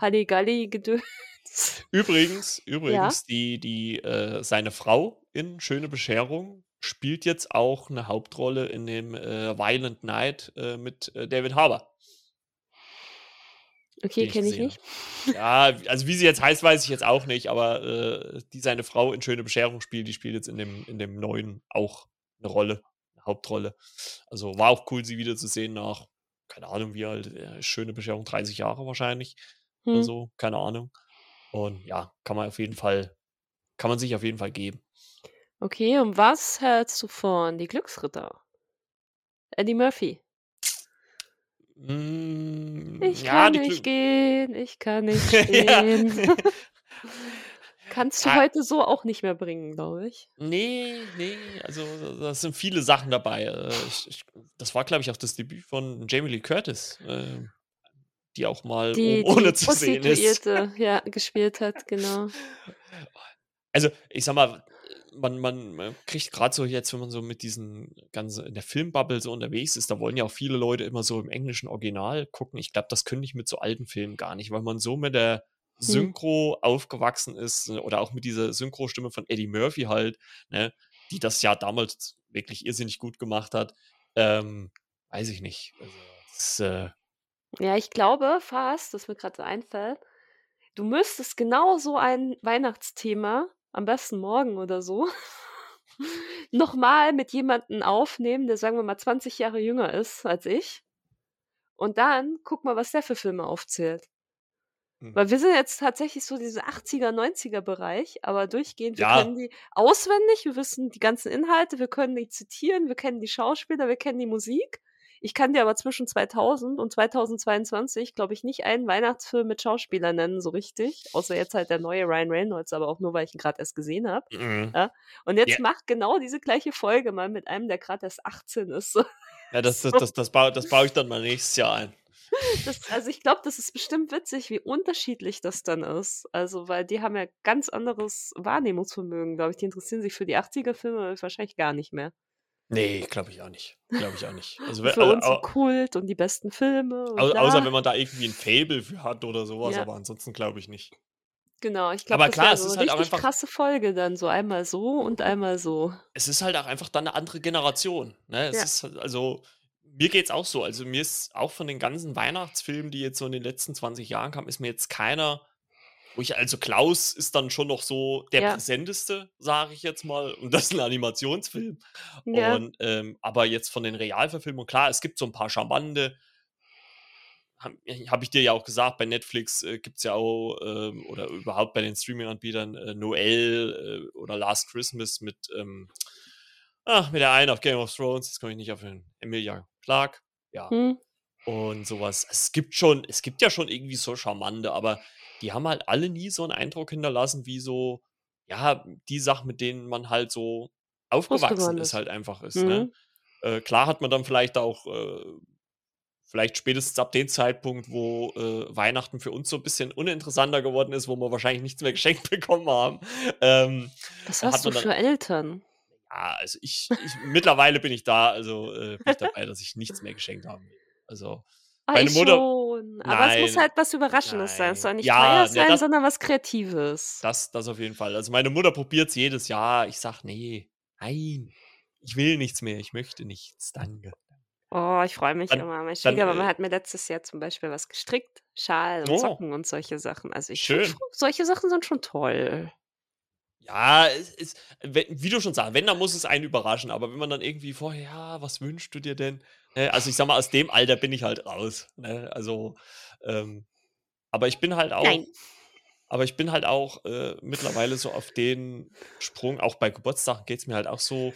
[SPEAKER 2] Halligalli-Gedöns. [laughs]
[SPEAKER 1] Übrigens,
[SPEAKER 2] Ja.
[SPEAKER 1] übrigens, die, die, äh, seine Frau in Schöne Bescherung spielt jetzt auch eine Hauptrolle in dem äh, Violent Night äh, mit äh, David Harbour,
[SPEAKER 2] Okay,
[SPEAKER 1] ich
[SPEAKER 2] kenne ich
[SPEAKER 1] gesehen
[SPEAKER 2] nicht.
[SPEAKER 1] habe. [laughs] Ja, also wie sie jetzt heißt, weiß ich jetzt auch nicht, aber äh, die seine Frau in Schöne Bescherung spielt, die spielt jetzt in dem, in dem neuen auch eine Rolle, eine Hauptrolle. Also war auch cool, sie wiederzusehen nach, keine Ahnung, wie alt, äh, Schöne Bescherung, 30 Jahre wahrscheinlich oder
[SPEAKER 2] Hm.
[SPEAKER 1] so, keine Ahnung. Und ja, kann man auf jeden Fall, kann man sich auf jeden Fall geben.
[SPEAKER 2] Okay, und was hältst du von Die Glücksritter? Eddie Murphy.
[SPEAKER 1] Mm,
[SPEAKER 2] Ich
[SPEAKER 1] ja,
[SPEAKER 2] kann
[SPEAKER 1] die
[SPEAKER 2] nicht gehen, ich kann [laughs] nicht
[SPEAKER 1] ja.
[SPEAKER 2] stehen. [laughs] Kannst du
[SPEAKER 1] Ah,
[SPEAKER 2] heute so auch nicht mehr bringen, glaube ich.
[SPEAKER 1] nee, nee, also das sind viele Sachen dabei. Äh, Ich, ich, das war, glaube ich, auch das Debüt von Jamie Lee Curtis, äh, die auch mal
[SPEAKER 2] Die, die
[SPEAKER 1] ohne zu sehen ist.
[SPEAKER 2] Ja, [laughs] gespielt hat, genau.
[SPEAKER 1] Also, ich sag mal, man, man, man kriegt gerade so jetzt, wenn man so mit diesen ganzen in der Filmbubble so unterwegs ist, da wollen ja auch viele Leute immer so im englischen Original gucken. Ich glaube, das könnte ich mit so alten Filmen gar nicht, weil man so mit der Synchro aufgewachsen ist äh, oder auch mit dieser Synchro-Stimme von Eddie Murphy halt, ne, die das ja damals wirklich irrsinnig gut gemacht hat. Ähm, weiß ich nicht. Also, das, äh,
[SPEAKER 2] Ja, ich glaube fast, dass mir gerade so einfällt, du müsstest genau so ein Weihnachtsthema, am besten morgen oder so, [laughs] noch mal mit jemandem aufnehmen, der, sagen wir mal, 20 Jahre jünger ist als ich. Und dann guck mal, was der für Filme aufzählt.
[SPEAKER 1] hm.
[SPEAKER 2] Weil wir sind jetzt tatsächlich so diese 80er, 90er Bereich, aber durchgehend, wir
[SPEAKER 1] Ja.
[SPEAKER 2] kennen die auswendig, wir wissen die ganzen Inhalte, wir können die zitieren, wir kennen die Schauspieler, wir kennen die Musik. Ich kann dir aber zwischen 2000 und 2022, glaube ich, nicht einen Weihnachtsfilm mit Schauspielern nennen, so richtig. Außer jetzt halt der neue Ryan Reynolds, aber auch nur, weil ich ihn gerade erst gesehen habe.
[SPEAKER 1] Mhm.
[SPEAKER 2] Ja. Und jetzt
[SPEAKER 1] Ja.
[SPEAKER 2] macht genau diese gleiche Folge mal mit einem, der gerade erst 18 ist.
[SPEAKER 1] Ja, das, [laughs] das, das, das, baue, das baue ich dann mal nächstes Jahr ein.
[SPEAKER 2] Das, also ich glaube, das ist bestimmt witzig, wie unterschiedlich das dann ist. Also, weil die haben ja ganz anderes Wahrnehmungsvermögen, glaube ich. Die interessieren sich für die 80er-Filme wahrscheinlich gar nicht mehr.
[SPEAKER 1] Nee, glaube ich auch nicht. Glaube ich auch nicht. [laughs] Also, wenn,
[SPEAKER 2] Für
[SPEAKER 1] also,
[SPEAKER 2] uns so Kult und die besten Filme
[SPEAKER 1] au, außer
[SPEAKER 2] bla.
[SPEAKER 1] wenn man da irgendwie ein Fable für hat oder sowas,
[SPEAKER 2] Ja.
[SPEAKER 1] aber ansonsten glaube ich nicht.
[SPEAKER 2] Genau, ich glaube,
[SPEAKER 1] Aber
[SPEAKER 2] das
[SPEAKER 1] klar, es
[SPEAKER 2] so
[SPEAKER 1] ist
[SPEAKER 2] eine
[SPEAKER 1] halt
[SPEAKER 2] richtig
[SPEAKER 1] einfach,
[SPEAKER 2] krasse Folge dann. So einmal so und einmal so.
[SPEAKER 1] es ist halt auch einfach dann eine andere Generation. Ne? Es
[SPEAKER 2] Ja.
[SPEAKER 1] ist halt- also, mir geht es auch so. Also, mir ist auch von den ganzen Weihnachtsfilmen, die jetzt so in den letzten 20 Jahren kamen, ist mir jetzt keiner, ich, also Klaus ist dann schon noch so der
[SPEAKER 2] Ja.
[SPEAKER 1] präsenteste, sage ich jetzt mal. Und das ist ein Animationsfilm.
[SPEAKER 2] Ja.
[SPEAKER 1] Und, ähm, aber jetzt von den Realverfilmungen, klar, es gibt so ein paar charmante, habe hab ich dir ja auch gesagt, bei Netflix äh, gibt es ja auch, ähm, oder überhaupt bei den Streaming-Anbietern, äh, Noel äh, oder Last Christmas mit, ähm, ach, mit der einen auf Game of Thrones, jetzt komme ich nicht auf den Emilia Clark, ja,
[SPEAKER 2] Hm.
[SPEAKER 1] und sowas. Es gibt schon, es gibt ja schon irgendwie so charmante, aber die haben halt alle nie so einen Eindruck hinterlassen, wie so, ja, die Sachen, mit denen man halt so aufgewachsen ist, halt einfach ist, ne?
[SPEAKER 2] Mhm.
[SPEAKER 1] Äh, klar hat man dann vielleicht auch, äh, vielleicht spätestens ab dem Zeitpunkt, wo äh, Weihnachten für uns so ein bisschen uninteressanter geworden ist, wo wir wahrscheinlich nichts mehr [laughs] geschenkt bekommen haben. Ähm,
[SPEAKER 2] Was hast du für Eltern?
[SPEAKER 1] ja, also ich, ich mittlerweile bin ich da, also äh, bin ich dabei, dass ich nichts mehr geschenkt habe. Also
[SPEAKER 2] Ah,
[SPEAKER 1] meine Mutter,
[SPEAKER 2] schon. Aber es muss
[SPEAKER 1] nein,
[SPEAKER 2] halt was Überraschendes sein. Es soll
[SPEAKER 1] nein,
[SPEAKER 2] nicht
[SPEAKER 1] ja,
[SPEAKER 2] teuer
[SPEAKER 1] ne,
[SPEAKER 2] sein,
[SPEAKER 1] das,
[SPEAKER 2] sondern was Kreatives.
[SPEAKER 1] das, das auf jeden Fall. Also meine Mutter probiert es jedes Jahr. Ich sag, nee, nein, ich will nichts mehr, ich möchte nichts, danke.
[SPEAKER 2] Oh, ich freue mich
[SPEAKER 1] Dann,
[SPEAKER 2] immer. Meine
[SPEAKER 1] dann,
[SPEAKER 2] Schwiegermama
[SPEAKER 1] äh,
[SPEAKER 2] hat mir letztes Jahr zum Beispiel was gestrickt. Schal und
[SPEAKER 1] oh,
[SPEAKER 2] Socken und solche Sachen. Also ich
[SPEAKER 1] schön.
[SPEAKER 2] solche Sachen sind schon toll.
[SPEAKER 1] Ja, es wenn, wie du schon sagst, wenn, dann muss es einen überraschen. Aber wenn man dann irgendwie vorher, ja, was wünschst du dir denn? Ne, also ich sag mal, aus dem Alter bin ich halt raus. Ne? Also, ähm, aber ich bin halt auch,
[SPEAKER 2] Nein.
[SPEAKER 1] aber ich bin halt auch äh, mittlerweile so auf den Sprung, auch bei Geburtstagen geht es mir halt auch so,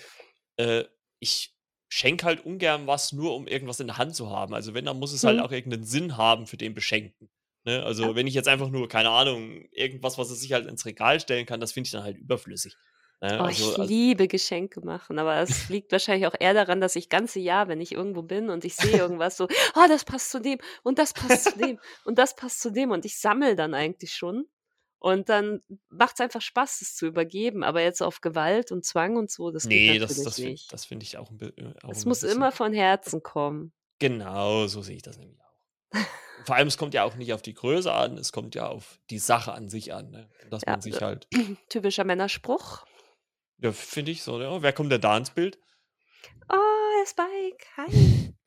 [SPEAKER 1] äh, ich schenke halt ungern was, nur um irgendwas in der Hand zu haben. Also wenn, dann muss es halt
[SPEAKER 2] Hm.
[SPEAKER 1] auch irgendeinen Sinn haben für den Beschenkten. Ne?
[SPEAKER 2] Ja.
[SPEAKER 1] Also wenn ich jetzt einfach nur, keine Ahnung, irgendwas, was er sich halt ins Regal stellen kann, das finde ich dann halt überflüssig. Ne?
[SPEAKER 2] Oh,
[SPEAKER 1] Also,
[SPEAKER 2] ich
[SPEAKER 1] also
[SPEAKER 2] liebe Geschenke machen, aber es liegt wahrscheinlich auch eher daran, dass ich ganze Jahr, wenn ich irgendwo bin und ich sehe irgendwas so, oh, [laughs] das passt zu dem und das passt zu dem und das passt zu dem und ich sammle dann eigentlich schon. Und dann macht es einfach Spaß, es zu übergeben. Aber jetzt auf Gewalt und Zwang und so, das geht
[SPEAKER 1] nee, das,
[SPEAKER 2] natürlich
[SPEAKER 1] das finde
[SPEAKER 2] nicht.
[SPEAKER 1] das find ich auch ein, äh, auch
[SPEAKER 2] Es
[SPEAKER 1] ein
[SPEAKER 2] muss
[SPEAKER 1] bisschen.
[SPEAKER 2] immer von Herzen kommen.
[SPEAKER 1] Genau, so sehe ich das nämlich. Vor allem, es kommt ja auch nicht auf die Größe an, es kommt ja auf die Sache an sich an. Ne? Dass
[SPEAKER 2] Ja,
[SPEAKER 1] man sich
[SPEAKER 2] äh,
[SPEAKER 1] halt, [clears throat]
[SPEAKER 2] typischer Männerspruch.
[SPEAKER 1] ja, finde ich so, ja, wer kommt denn da ins Bild?
[SPEAKER 2] Oh, Herr Spike, hi. [laughs]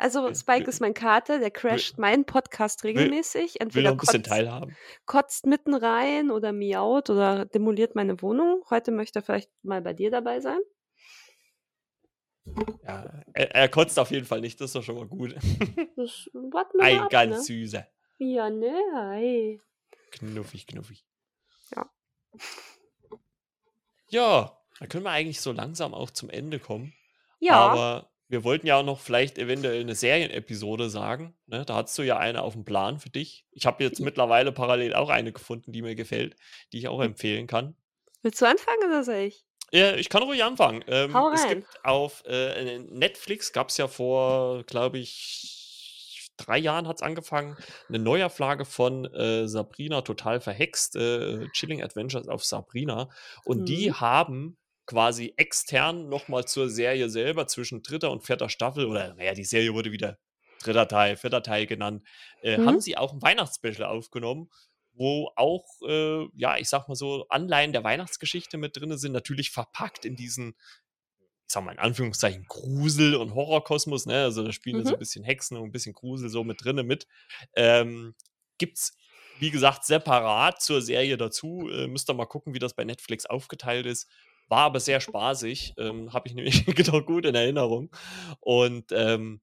[SPEAKER 2] Also
[SPEAKER 1] Will,
[SPEAKER 2] Spike
[SPEAKER 1] will,
[SPEAKER 2] ist mein Kater, der
[SPEAKER 1] will,
[SPEAKER 2] crasht meinen Podcast
[SPEAKER 1] will,
[SPEAKER 2] regelmäßig.
[SPEAKER 1] will
[SPEAKER 2] Entweder
[SPEAKER 1] noch ein bisschen
[SPEAKER 2] kotzt,
[SPEAKER 1] teilhaben.
[SPEAKER 2] kotzt mitten rein oder miaut oder demoliert meine Wohnung. Heute möchte er vielleicht mal bei dir dabei sein.
[SPEAKER 1] Ja, er, er kotzt auf jeden Fall nicht, das ist doch schon mal gut. [laughs]
[SPEAKER 2] Das warten wir
[SPEAKER 1] Ein
[SPEAKER 2] ab,
[SPEAKER 1] ganz
[SPEAKER 2] ne?
[SPEAKER 1] süßer.
[SPEAKER 2] Ja, ne, hi.
[SPEAKER 1] Knuffig, knuffig.
[SPEAKER 2] Ja.
[SPEAKER 1] Ja, da können wir eigentlich so langsam auch zum Ende kommen.
[SPEAKER 2] Ja,
[SPEAKER 1] Aber wir wollten ja auch noch vielleicht eventuell eine Serienepisode sagen. Ne? Da hast du ja eine auf dem Plan für dich. Ich habe jetzt [laughs] mittlerweile parallel auch eine gefunden, die mir gefällt, die ich auch empfehlen kann.
[SPEAKER 2] willst du anfangen oder soll ich?
[SPEAKER 1] Ja, ich kann ruhig anfangen. Ähm,
[SPEAKER 2] Hau
[SPEAKER 1] es
[SPEAKER 2] rein.
[SPEAKER 1] gibt auf äh, Netflix, gab es ja vor, glaube ich, drei Jahren hat es angefangen, eine Neuauflage von äh, Sabrina total verhext, äh, Chilling Adventures auf Sabrina. Und die
[SPEAKER 2] Mhm.
[SPEAKER 1] haben quasi extern nochmal zur Serie selber zwischen dritter und vierter Staffel, oder naja, die Serie wurde wieder dritter Teil, vierter Teil genannt, äh, haben
[SPEAKER 2] Mhm.
[SPEAKER 1] sie auch ein Weihnachtsspecial aufgenommen, wo auch, äh, ja, ich sag mal so, Anleihen der Weihnachtsgeschichte mit drin sind, natürlich verpackt in diesen, ich sag mal in Anführungszeichen, Grusel- und Horrorkosmos, ne? Also da spielen ja so
[SPEAKER 2] Mhm.
[SPEAKER 1] ein bisschen Hexen und ein bisschen Grusel so mit drinne mit. Ähm, gibt's, wie gesagt, separat zur Serie dazu. Äh, müsst ihr mal gucken, wie das bei Netflix aufgeteilt ist. War aber sehr spaßig, ähm, habe ich nämlich [laughs] noch gut in Erinnerung. Und ähm,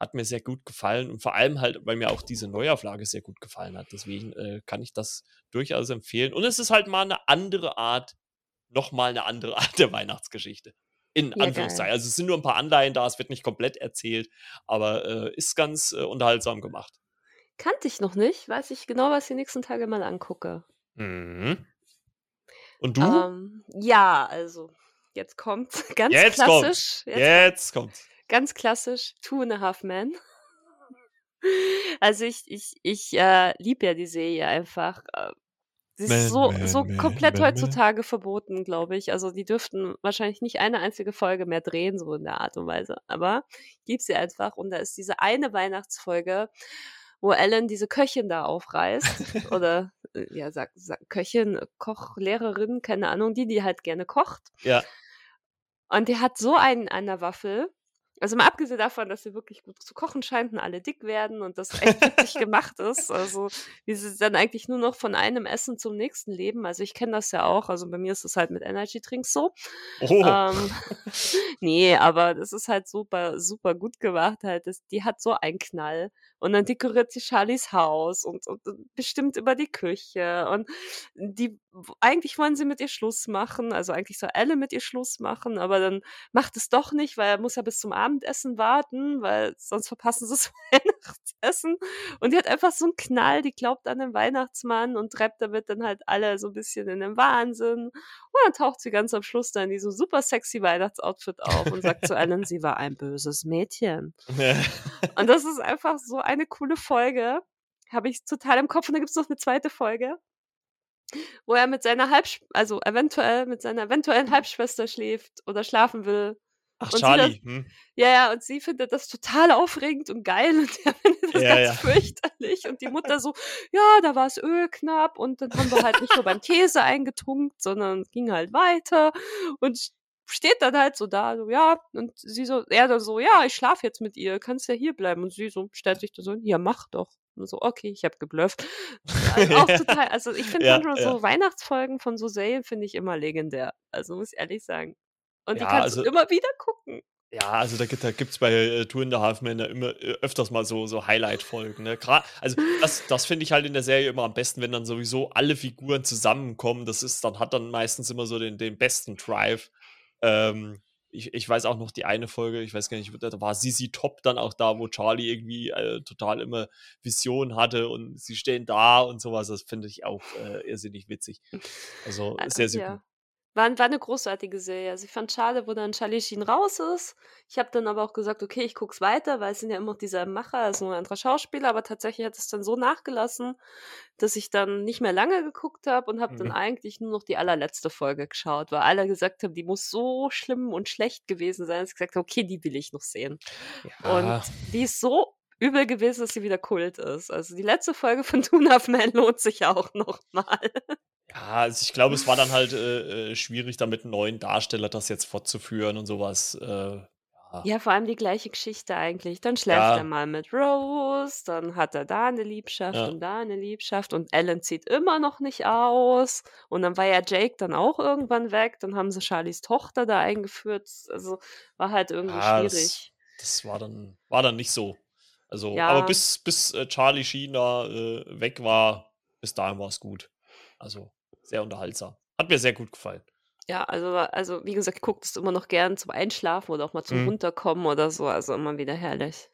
[SPEAKER 1] hat mir sehr gut gefallen und vor allem halt, weil mir auch diese Neuauflage sehr gut gefallen hat. Deswegen äh, kann ich das durchaus empfehlen. Und es ist halt mal eine andere Art, nochmal eine andere [laughs] Art der Weihnachtsgeschichte. In
[SPEAKER 2] Ja,
[SPEAKER 1] Anführungszeichen.
[SPEAKER 2] geil.
[SPEAKER 1] Also es sind nur ein paar Anleihen da, es wird nicht komplett erzählt, aber äh, ist ganz äh, unterhaltsam gemacht.
[SPEAKER 2] Kannte ich noch nicht. Weiß ich genau, was ich die nächsten Tage mal angucke.
[SPEAKER 1] Mhm. Und du?
[SPEAKER 2] Ähm, ja, also jetzt kommt [laughs] ganz
[SPEAKER 1] Jetzt
[SPEAKER 2] klassisch.
[SPEAKER 1] kommt's.
[SPEAKER 2] Jetzt
[SPEAKER 1] Jetzt kommt's.
[SPEAKER 2] Ganz klassisch Two and a Half Men. [laughs] Also ich ich ich, äh, liebe ja die Serie einfach. Äh, sie ist
[SPEAKER 1] Man,
[SPEAKER 2] so
[SPEAKER 1] man,
[SPEAKER 2] so
[SPEAKER 1] man,
[SPEAKER 2] komplett heutzutage verboten, glaube ich. Also, die dürften wahrscheinlich nicht eine einzige Folge mehr drehen, so in der Art und Weise. Aber ich liebe sie einfach und da ist diese eine Weihnachtsfolge, wo Ellen diese Köchin da aufreißt oder, äh, ja, sag sag Köchin, Koch, Lehrerin, keine Ahnung, die, die halt gerne kocht.
[SPEAKER 1] Ja.
[SPEAKER 2] Und die hat so einen an der Waffel. Also mal abgesehen davon, dass sie wirklich gut zu kochen scheint und alle dick werden und das echt witzig [laughs] gemacht ist. Also wie sie dann eigentlich nur noch von einem Essen zum nächsten leben. Also ich kenne das ja auch. Also bei mir ist es halt mit Energy Drinks so.
[SPEAKER 1] Oh.
[SPEAKER 2] Ähm, [laughs] nee, aber das ist halt super, super gut gemacht halt. Das, die hat so einen Knall. Und dann dekoriert sie Charlies Haus und, und, und bestimmt über die Küche. Und die, eigentlich wollen sie mit ihr Schluss machen. Also eigentlich soll Elle mit ihr Schluss machen, aber dann macht es doch nicht, weil er muss ja bis zum Abendessen warten, weil sonst verpassen sie das [laughs] Weihnachtsessen. Und die hat einfach so einen Knall, die glaubt an den Weihnachtsmann und treibt damit dann halt alle so ein bisschen in den Wahnsinn. Und dann taucht sie ganz am Schluss da in diesem super sexy Weihnachtsoutfit auf und sagt zu Ellen, sie war ein böses Mädchen. Und das ist einfach so eine coole Folge. Habe ich total im Kopf. Und da gibt es noch eine zweite Folge, wo er mit seiner Halbsch also eventuell mit seiner eventuellen Halbschwester schläft oder schlafen will.
[SPEAKER 1] Ach,
[SPEAKER 2] Und
[SPEAKER 1] Charlie.
[SPEAKER 2] das,
[SPEAKER 1] Hm.
[SPEAKER 2] ja, ja, und sie findet das total aufregend und geil und er [laughs] findet das
[SPEAKER 1] Ja,
[SPEAKER 2] ganz
[SPEAKER 1] ja.
[SPEAKER 2] fürchterlich. Und die Mutter so, ja, da war es Öl knapp und dann haben wir halt nicht nur beim Käse eingetunkt, sondern ging halt weiter und st- steht dann halt so da, so, ja, und sie so, er dann so, ja, ich schlafe jetzt mit ihr, kannst ja hier bleiben. Und sie so, stellt sich da so, ja, mach doch. Und so, okay, ich habe geblufft. [laughs] Also auch total, also ich finde
[SPEAKER 1] Ja, ja.
[SPEAKER 2] so Weihnachtsfolgen von so Serien finde ich immer legendär. Also muss ich ehrlich sagen. Und die
[SPEAKER 1] Ja,
[SPEAKER 2] kannst du
[SPEAKER 1] also
[SPEAKER 2] immer wieder gucken.
[SPEAKER 1] Ja, also da, gibt- es bei äh, Two and a Half Men ja immer äh, öfters mal so, so Highlight-Folgen. Ne? Gra- Also das, das finde ich halt in der Serie immer am besten, wenn dann sowieso alle Figuren zusammenkommen. Das ist dann hat dann meistens immer so den, den besten Drive. Ähm, ich, ich weiß auch noch die eine Folge, ich weiß gar nicht, da war Sisi Top dann auch da, wo Charlie irgendwie äh, total immer Visionen hatte und sie stehen da und sowas. Das finde ich auch äh, irrsinnig witzig. Also
[SPEAKER 2] Äh,
[SPEAKER 1] sehr, sehr
[SPEAKER 2] ja.
[SPEAKER 1] gut.
[SPEAKER 2] War, war eine großartige Serie. Also ich fand schade, wo dann Charlie Sheen raus ist. Ich habe dann aber auch gesagt, okay, ich guck's weiter, weil es sind ja immer noch diese Macher, also ein anderer Schauspieler, aber tatsächlich hat es dann so nachgelassen, dass ich dann nicht mehr lange geguckt habe und habe dann
[SPEAKER 1] Mhm.
[SPEAKER 2] eigentlich nur noch die allerletzte Folge geschaut, weil alle gesagt haben, die muss so schlimm und schlecht gewesen sein, dass ich gesagt habe, okay, die will ich noch sehen. Und
[SPEAKER 1] Ja,
[SPEAKER 2] die ist so übel gewesen, dass sie wieder Kult ist. Also die letzte Folge von [laughs] Tuna of Man lohnt sich auch noch mal.
[SPEAKER 1] Ja, also ich glaube, es war dann halt äh, äh, schwierig, da mit einem neuen Darsteller das jetzt fortzuführen und sowas. Äh, ja.
[SPEAKER 2] Ja, vor allem die gleiche Geschichte eigentlich. Dann schläft er
[SPEAKER 1] ja,
[SPEAKER 2] mal mit Rose, dann hat er da eine Liebschaft
[SPEAKER 1] ja.
[SPEAKER 2] und da eine Liebschaft und Ellen zieht immer noch nicht aus. Und dann war ja Jake dann auch irgendwann weg. Dann haben sie Charlies Tochter da eingeführt. Also war halt irgendwie
[SPEAKER 1] Ja, das,
[SPEAKER 2] schwierig.
[SPEAKER 1] das war dann, war dann nicht so. Also, aber bis, bis äh, Charlie Sheen da äh, weg war, bis dahin war es gut. Also sehr unterhaltsam. Hat mir sehr gut gefallen.
[SPEAKER 2] ja, also, also wie gesagt, gucke das immer noch gern zum Einschlafen oder auch mal zum
[SPEAKER 1] Mhm.
[SPEAKER 2] Runterkommen oder so. Also immer wieder herrlich.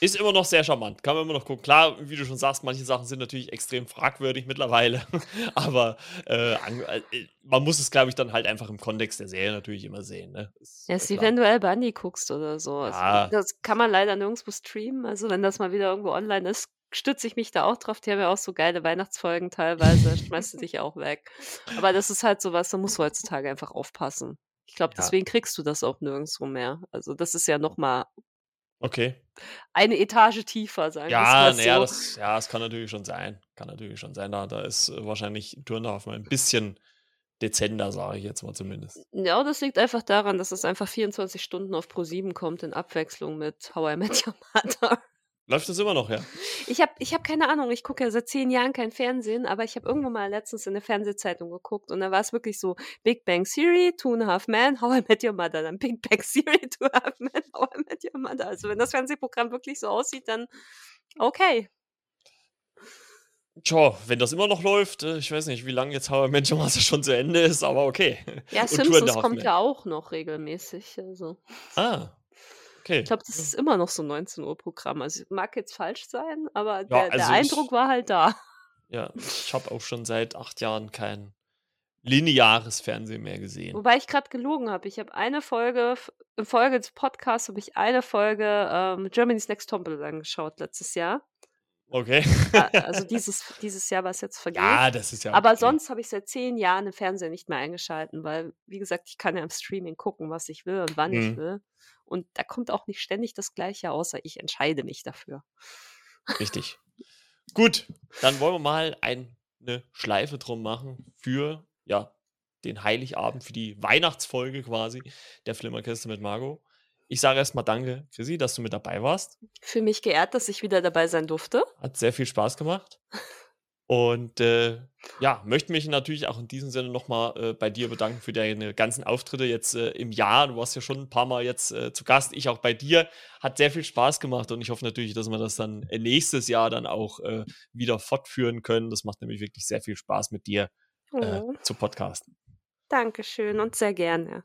[SPEAKER 1] Ist immer noch sehr charmant. Kann man immer noch gucken. Klar, wie du schon sagst, manche Sachen sind natürlich extrem fragwürdig mittlerweile. [laughs] aber äh, äh, man muss es, glaube ich, dann halt einfach im Kontext der Serie natürlich immer sehen. Ne? Ist
[SPEAKER 2] Ja, ist wie wenn du El Bundy guckst oder so. Also,
[SPEAKER 1] Ja,
[SPEAKER 2] das kann man leider nirgendwo streamen. Also, wenn das mal wieder irgendwo online ist, stütze ich mich da auch drauf. Die haben ja auch so geile Weihnachtsfolgen teilweise, schmeißt du [laughs] dich auch weg. Aber das ist halt so was, da musst du heutzutage einfach aufpassen. Ich glaube,
[SPEAKER 1] ja.
[SPEAKER 2] deswegen kriegst du das auch nirgendwo mehr. Also, das ist ja noch mal
[SPEAKER 1] Okay.
[SPEAKER 2] Eine Etage tiefer, sagen
[SPEAKER 1] Ja,
[SPEAKER 2] mal
[SPEAKER 1] na ja,
[SPEAKER 2] so.
[SPEAKER 1] das ja, das kann natürlich schon sein. Kann natürlich schon sein. Da da ist, äh, wahrscheinlich Turndorf mal 'n bisschen dezenter, sage ich jetzt mal zumindest.
[SPEAKER 2] Ja, das liegt einfach daran, dass es einfach 24 Stunden auf ProSieben kommt in Abwechslung mit „How I Met Your Mother“.
[SPEAKER 1] Läuft das immer noch, ja?
[SPEAKER 2] Ich habe ich habe keine Ahnung, ich gucke ja seit 10 Jahren kein Fernsehen, aber ich habe irgendwann mal letztens in der Fernsehzeitung geguckt und da war's wirklich so: „Big Bang Theory, Two and a Half Men, How I Met Your Mother“, dann „Big Bang Theory, Two and a Half Men, How I Met Your Mother“. Also, wenn das Fernsehprogramm wirklich so aussieht, dann okay.
[SPEAKER 1] Tja, wenn das immer noch läuft, äh, ich weiß nicht, wie lange jetzt „How I Met Your Mother“ schon zu Ende ist, aber okay.
[SPEAKER 2] Ja,
[SPEAKER 1] Und „Two and a
[SPEAKER 2] „Simpsons“
[SPEAKER 1] Half
[SPEAKER 2] kommt ja auch noch regelmäßig, also
[SPEAKER 1] Ah, okay.
[SPEAKER 2] Ich glaube, das ist immer noch so 19:00 Programm. Also, mag jetzt falsch sein, aber
[SPEAKER 1] Ja,
[SPEAKER 2] der der
[SPEAKER 1] also
[SPEAKER 2] Eindruck
[SPEAKER 1] ich
[SPEAKER 2] war halt da.
[SPEAKER 1] ja, [laughs] ich habe auch schon seit 8 Jahren kein lineares Fernsehen mehr gesehen.
[SPEAKER 2] Wobei ich grad gelogen habe. Ich habe eine Folge in Folge des Podcasts habe ich eine Folge, ähm, „Germany's Next Topmodel“ angeschaut letztes Jahr.
[SPEAKER 1] Okay. [laughs]
[SPEAKER 2] Also, dieses dieses Jahr, was jetzt vergeht.
[SPEAKER 1] Ja, das ist ja
[SPEAKER 2] Aber
[SPEAKER 1] okay.
[SPEAKER 2] sonst habe ich seit 10 Jahren den Fernseher nicht mehr eingeschalten, weil, wie gesagt, ich kann ja im Streaming gucken, was ich will und wann ich
[SPEAKER 1] Mhm.
[SPEAKER 2] will. Und da kommt auch nicht ständig das Gleiche, außer ich entscheide mich dafür.
[SPEAKER 1] Richtig. [laughs] Gut, dann wollen wir mal ein 'ne Schleife drum machen für, ja, den Heiligabend, für die Weihnachtsfolge quasi der Flimmerkiste mit Margot. Ich sage erst mal danke, Chrissy, dass du mit dabei warst.
[SPEAKER 2] Fühle mich geehrt, dass ich wieder dabei sein durfte.
[SPEAKER 1] Hat sehr viel Spaß gemacht. [laughs] Und, äh, ja, möchte mich natürlich auch in diesem Sinne noch mal, äh, bei dir bedanken für deine ganzen Auftritte jetzt, äh, im Jahr. Du warst ja schon 'n paarmal jetzt, äh, zu Gast, ich auch bei dir. Hat sehr viel Spaß gemacht und ich hoffe natürlich, dass wir das dann, äh, nächstes Jahr dann auch, äh, wieder fortführen können. Das macht nämlich wirklich sehr viel Spaß mit dir,
[SPEAKER 2] Oh.
[SPEAKER 1] zu podcasten.
[SPEAKER 2] Dankeschön und sehr gerne.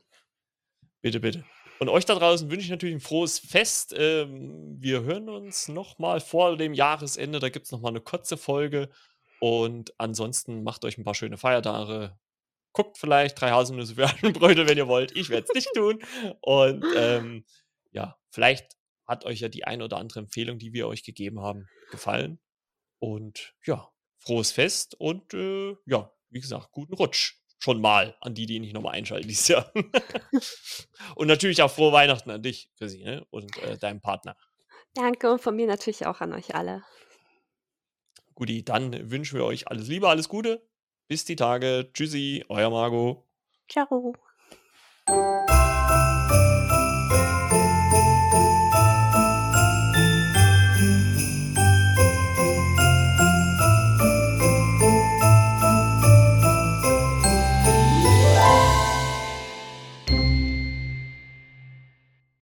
[SPEAKER 1] Bitte, bitte. Und euch da draußen wünsche ich natürlich 'n frohes Fest. Ähm, wir hören uns noch mal vor dem Jahresende. Da gibt's noch mal 'ne kurze Folge. Und ansonsten macht euch 'n paar schöne Feiertage. Guckt vielleicht „3 Haselnüsse für [laughs] Aschenbrödel“, wenn ihr wollt. Ich werde es nicht tun. Und, ähm, ja, vielleicht hat euch ja die ein oder andere Empfehlung, die wir euch gegeben haben, gefallen. Und ja, frohes Fest und, äh, ja, wie gesagt, guten Rutsch schon mal an die, die nicht noch mal einschalten dieses Jahr. [laughs] Und natürlich auch frohe Weihnachten an dich, Chrissy, ne, und, äh, deinem Partner.
[SPEAKER 2] Danke und von mir natürlich auch an euch alle.
[SPEAKER 1] Guti, dann wünschen wir euch alles Liebe, alles Gute. Bis die Tage. Tschüssi, euer Margot.
[SPEAKER 2] Tschau.